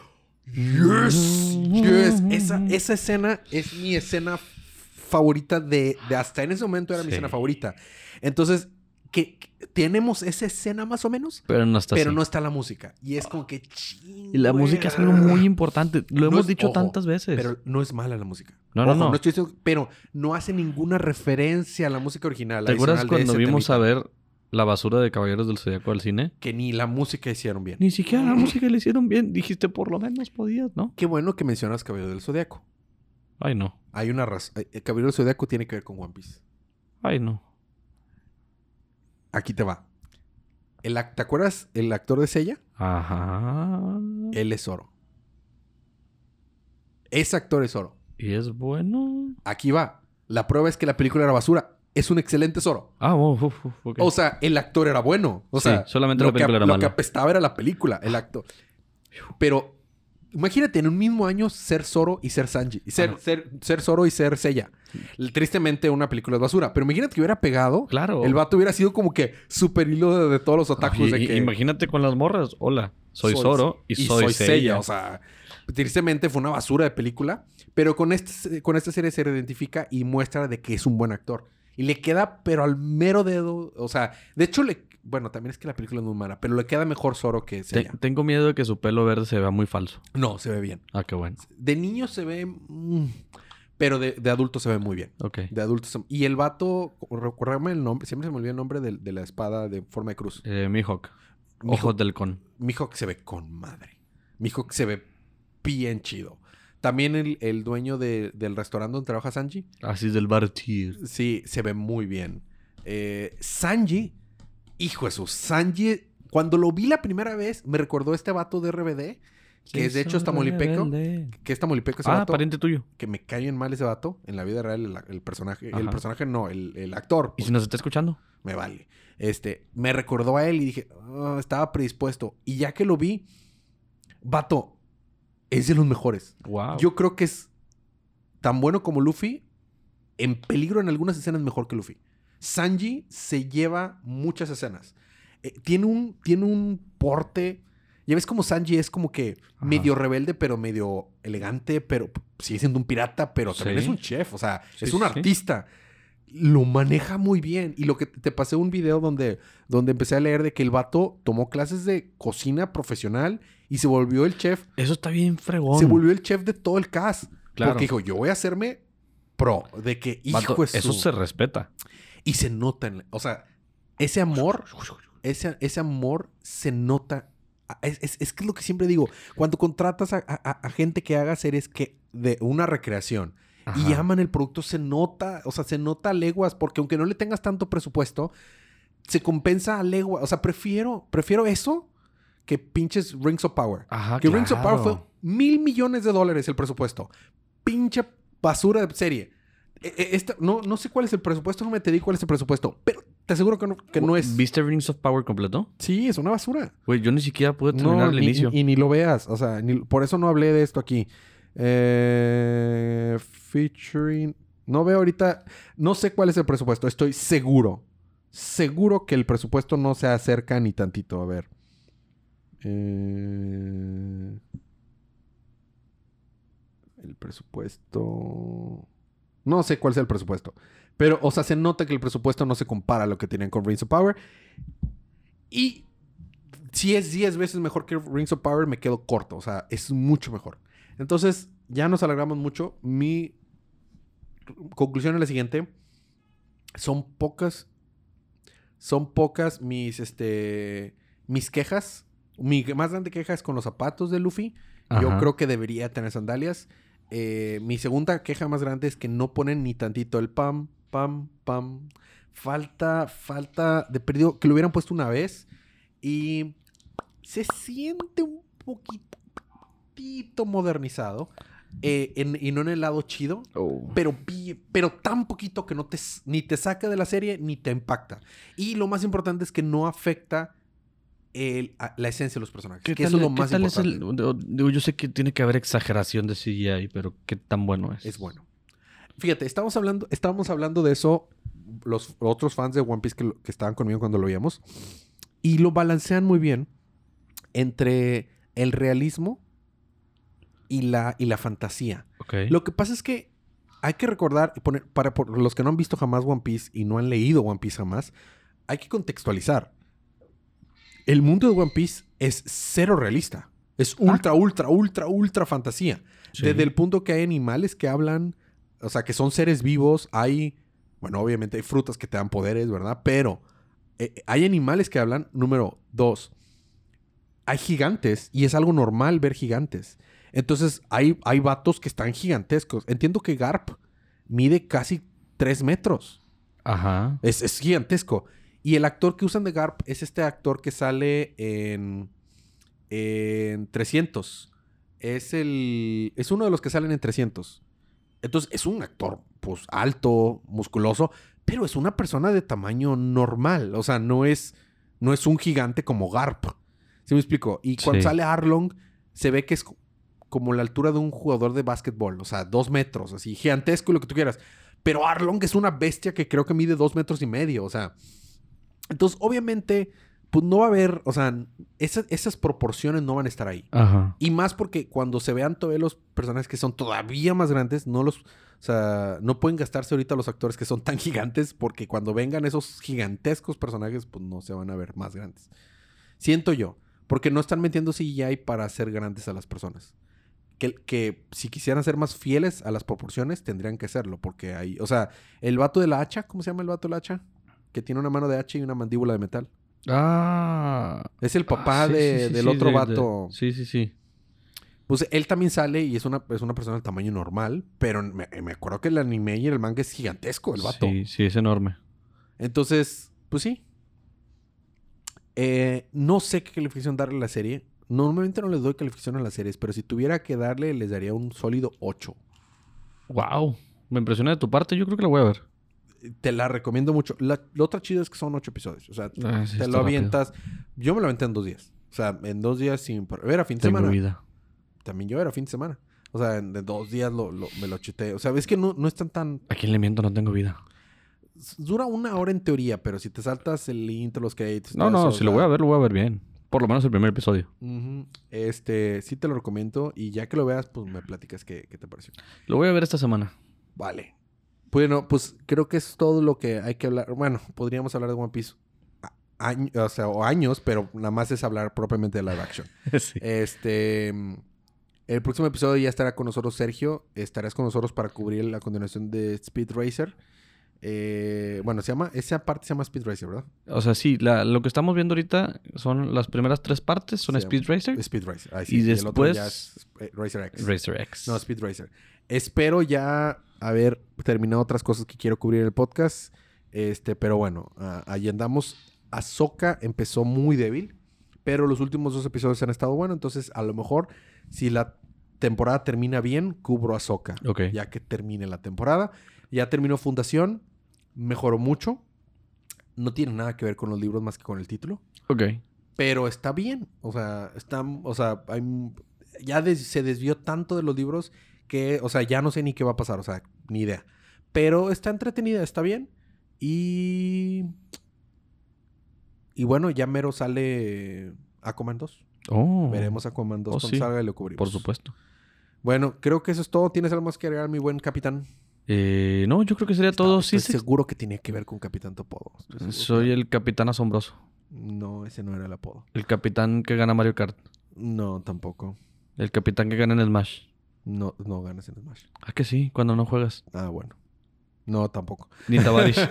yes, yes. Esa, esa escena es mi escena favorita de, de hasta en ese momento era mi Sí. escena favorita. Entonces, que, que tenemos esa escena más o menos, Pero no está pero así. no está la música. Y es como que... Y la música es algo muy importante. Lo No hemos es- dicho ojo, tantas veces. Pero no es mala la música. No, no, Ojo, no. estoy diciendo- pero no hace ninguna referencia a la música original. ¿Te acuerdas cuando vimos a temita, ver la basura de Caballeros del Zodiaco al cine? Que ni la música hicieron bien. Ni siquiera la música le hicieron bien. Dijiste, por lo menos podías, ¿no? Qué bueno que mencionas Caballero del Zodiaco. Ay, no. Hay una razón. El Caballero del Zodiaco tiene que ver con One Piece. Ay, no. Aquí te va. El, ¿Te acuerdas el actor de Sella? Ajá. Él es Oro. Ese actor es Oro. ¿Y es bueno? Aquí va. La prueba es que la película era basura. Es un excelente Zoro. Ah, oh, uf, uf, ok. O sea, el actor era bueno. O Sí, sea, solamente lo la película que, era Lo mala. que apestaba era la película, el actor. Pero imagínate en un mismo año ser Zoro y ser Sanji. Y ser, Ajá. ser, ser Zoro y ser Seiya. Tristemente una película es basura. Pero imagínate que hubiera pegado. Claro. El vato hubiera sido como que super hilo de, de todos los. Ay, de que Imagínate con las morras. Hola, soy, Zoro y, soy, Seiya. Seiya. O sea, tristemente fue una basura de película. Pero con, este, con esta serie se identifica y muestra de que es un buen actor. Y le queda, pero al mero dedo. O sea, de hecho, le, bueno, también es que la película es muy mala, pero le queda mejor Zoro que Seiya. tengo miedo de que su pelo verde se vea muy falso. No, se ve bien. Ah, qué bueno. De niño se ve. mm, pero de, de adulto se ve muy bien. Ok. De adulto se- Y el vato, recuérdame el nombre, siempre se me olvida el nombre de, de la espada de forma de cruz. Eh, Mihawk. Mihawk. Ojos del con. Mihawk se ve con madre. Mihawk se ve bien chido. También el, el dueño de- del restaurante donde trabaja Sanji, Así es del Bartir. sí, se ve muy bien. Eh, Sanji, hijo de su, Sanji, cuando lo vi la primera vez, me recordó a este vato de RBD, que es de hecho es tamaulipeco, que es tamaulipeco ese Ah, vato, pariente tuyo. que me cae bien mal ese vato, en la vida real el, el personaje, el personaje no, el, el actor, ¿Y si nos está escuchando? me vale. Este, me recordó a él y dije, "Ah, estaba predispuesto. Y ya que lo vi, vato, es de los mejores. Wow. Yo creo que es tan bueno como Luffy, en peligro en algunas escenas mejor que Luffy. Sanji se lleva muchas escenas. Eh, tiene, un, tiene un porte. Ya ves como Sanji es como que Ajá. medio rebelde, pero medio elegante, pero sigue siendo un pirata, pero también Sí. es un chef, o sea, Sí, es un sí. artista. Lo maneja muy bien. Y lo que te pasé un video donde, donde empecé a leer de que el vato tomó clases de cocina profesional y se volvió el chef. Eso está bien fregón. Se volvió el chef de todo el cast. Claro. Porque dijo, yo voy a hacerme pro. De que, hijo Vato, de su- Eso se respeta. Y se nota. en la- o sea, ese amor, ese, ese amor se nota. Es, es- es que es lo que siempre digo. Cuando contratas a, a- a gente que haga series que de una recreación y aman el producto, se nota, o sea, se nota a leguas, porque aunque no le tengas tanto presupuesto, se compensa a leguas. O sea, prefiero, prefiero eso que pinches Rings of Power. Ajá, que Rings of Power fue mil millones de dólares el presupuesto. Pinche basura de serie. E- e- esta- no, no sé cuál es el presupuesto, no me te di cuál es el presupuesto, pero te aseguro que no, que no es. ¿Viste Rings of Power completo? Sí, es una basura. Güey, yo ni siquiera pude terminar No, el ni- inicio. Y, ni lo veas. O sea, ni- por eso no hablé de esto aquí. Eh, featuring. No veo ahorita. No sé cuál es el presupuesto. Estoy seguro. Seguro que el presupuesto no se acerca ni tantito. A ver. Eh, el presupuesto. No sé cuál es el presupuesto. Pero, o sea, se nota que el presupuesto no se compara a lo que tenían con Rings of Power. Y si es 10 veces mejor que Rings of Power, me quedo corto. O sea, es mucho mejor. Entonces, ya nos alargamos mucho. Mi conclusión es la siguiente. Son pocas. Son pocas mis, este, mis quejas. Mi más grande queja es con los zapatos de Luffy. Yo creo que debería tener sandalias. Eh, mi segunda queja más grande es que no ponen ni tantito el pam, pam, pam. Falta, falta de perdido, que lo hubieran puesto una vez. Y se siente un poquitito modernizado. eh, en- y no en el lado chido. Oh. Pero, pero tan poquito que no te, ni te saca de la serie ni te impacta. Y lo más importante es que no afecta el- a- la esencia de los personajes. ¿Qué Que tal, eso es lo qué más tal es importante. el- digo, yo sé que tiene que haber exageración de CGI, pero qué tan bueno es. es bueno. Fíjate, estábamos hablando, estábamos hablando de eso los otros fans de One Piece que, lo- que estaban conmigo cuando lo veíamos. Y lo balancean muy bien entre el realismo y la, y la fantasía. Lo que pasa es que hay que recordar, y poner, para por los que no han visto jamás One Piece y no han leído One Piece jamás, hay que contextualizar. El mundo de One Piece es cero realista. Es ultra, ultra, ultra, ultra fantasía. Sí. Desde el punto que hay animales que hablan, o sea, que son seres vivos, hay, bueno, obviamente hay frutas que te dan poderes, ¿verdad? Pero eh, hay animales que hablan. Número dos, hay gigantes y es algo normal ver gigantes. Entonces hay, hay vatos que están gigantescos. Entiendo que Garp mide casi 3 metros. Ajá. Es, es gigantesco. Y el actor que usan de Garp es este actor que sale en, en 300. Es el. Es uno de los que salen en 300. Entonces, es un actor, pues, alto, musculoso, pero es una persona de tamaño normal. O sea, no es, no es un gigante como Garp. ¿Sí me explico? Y cuando Sí. sale Arlong, se ve que es como la altura de un jugador de básquetbol. O sea, dos metros, así, gigantesco y lo que tú quieras. Pero Arlong es una bestia que creo que mide dos metros y medio. O sea, entonces, obviamente, pues no va a haber, o sea, esas, esas proporciones no van a estar ahí. Ajá. Y más porque cuando se vean todavía los personajes que son todavía más grandes, no los, o sea, no pueden gastarse ahorita los actores que son tan gigantes porque cuando vengan esos gigantescos personajes, pues no se van a ver más grandes. Siento yo, porque no están metiendo CGI para hacer grandes a las personas. Que, que si quisieran ser más fieles a las proporciones, tendrían que hacerlo, porque hay, o sea, el vato de la hacha, ¿cómo se llama el vato de la hacha? Que tiene una mano de hacha y una mandíbula de metal. Ah. Es el papá Ah, sí, de- sí, sí, del otro de- de- vato. Sí, sí, sí. Pues él también sale y es una, es una persona de tamaño normal, pero me, me acuerdo que el anime y el manga es gigantesco, el vato. Sí, sí, es enorme. Entonces, pues sí. Eh, no sé qué calificación darle a la serie. Normalmente no les doy calificación a las series, pero si tuviera que darle, les daría un sólido 8. Wow. Me impresiona de tu parte, yo creo que la voy a ver. Te la recomiendo mucho. La, lo otro chido es que son 8 episodios. O sea, Ah, sí, te lo rápido. avientas. Yo me lo aventé en dos días. O sea, en dos días sin... Era fin de Tengo semana. vida. También yo era fin de semana. O sea, en de dos días lo, lo- me lo chuté. O sea, es que no, no es tan. ¿A quién le miento? No tengo vida. Dura una hora en teoría, pero si te saltas el intro, los créditos... No, no, eso, si o lo voy a ver, lo voy a ver bien. Por lo menos el primer episodio. Este, sí te lo recomiendo. Y ya que lo veas, pues me platicas qué, qué te pareció. Lo voy a ver esta semana. Vale. Bueno, pues creo que es todo lo que hay que hablar. Bueno, podríamos hablar de One Piece. año- o sea, o años, pero nada más es hablar propiamente de live action. sí. Este. El próximo episodio ya estará con nosotros Sergio. Estarás con nosotros para cubrir la continuación de Speed Racer. Eh, bueno, se llama. Esa parte se llama Speed Racer, ¿verdad? O sea, sí, la- lo que estamos viendo ahorita son las primeras tres partes, son. Speed Racer, Speed Racer. Ahí Y el otro después- ya es, eh, Racer X. Racer X. No, Speed Racer. Espero ya haber terminado otras cosas que quiero cubrir en el podcast. Este, pero bueno, ah, ahí andamos. Ahsoka empezó muy débil, pero los últimos dos episodios han estado buenos. Entonces, a lo mejor, si la temporada termina bien, cubro Ahsoka. Ok. Ya que termine la temporada. Ya terminó Fundación. Mejoró mucho. No tiene nada que ver con los libros más que con el título. Ok. Pero está bien. O sea, está, o sea, hay, ya des- se desvió tanto de los libros que, o sea, ya no sé ni qué va a pasar. O sea, ni idea. Pero está entretenida, está bien. Y. Y bueno, ya mero sale Aquaman 2. Oh. Veremos Aquaman 2 Oh, cuando sí. salga y lo cubrimos. Por supuesto. Bueno, creo que eso es todo. ¿Tienes algo más que agregar, mi buen capitán? Eh, no, yo creo que sería todo. Sí, Estoy sí. seguro que tenía que ver con Capitán Topodo. Soy el capitán asombroso. No, ese no era el apodo. El capitán que gana Mario Kart. No, tampoco. El capitán que gana en Smash. No, no ganas en Smash. Ah, que sí, cuando no juegas. Ah, bueno. No, tampoco. Ni Tabarish.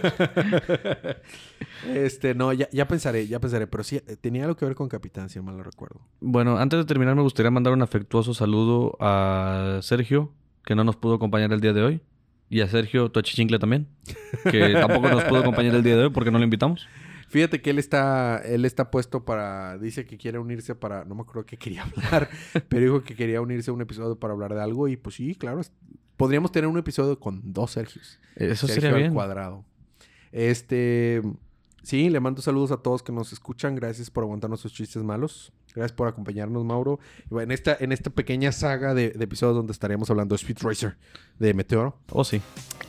este, no, ya, ya pensaré, ya pensaré. Pero sí, eh, tenía algo que ver con Capitán, si mal lo recuerdo. bueno, antes de terminar, me gustaría mandar un afectuoso saludo a Sergio, que no nos pudo acompañar el día de hoy. Y a Sergio Toachichincle también, que tampoco nos pudo acompañar el día de hoy porque no lo invitamos. Fíjate que él está, él está puesto para, dice que quiere unirse para, no me acuerdo qué quería hablar, pero dijo que quería unirse a un episodio para hablar de algo y pues sí, claro, podríamos tener un episodio con dos Sergios. Eso Sergio sería al bien. cuadrado. Este, sí, le mando saludos a todos que nos escuchan. Gracias por aguantarnos sus chistes malos. Gracias por acompañarnos, Mauro. Y bueno, en esta, en esta pequeña saga de, de episodios donde estaremos hablando de Speed Racer de Meteoro. Oh, sí.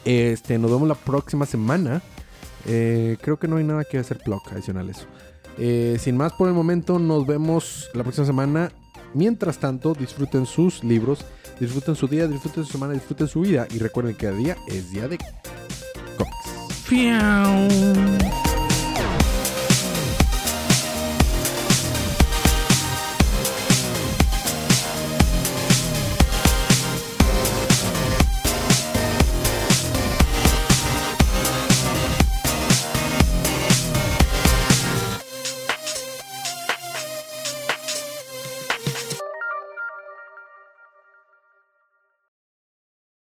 Este, nos vemos la próxima semana. Eh, creo que no hay nada que hacer blog adicional a eso. Eh, sin más por el momento, nos vemos la próxima semana. Mientras tanto, disfruten sus libros, disfruten su día, disfruten su semana, disfruten su vida. Y recuerden que cada día es día de cómics.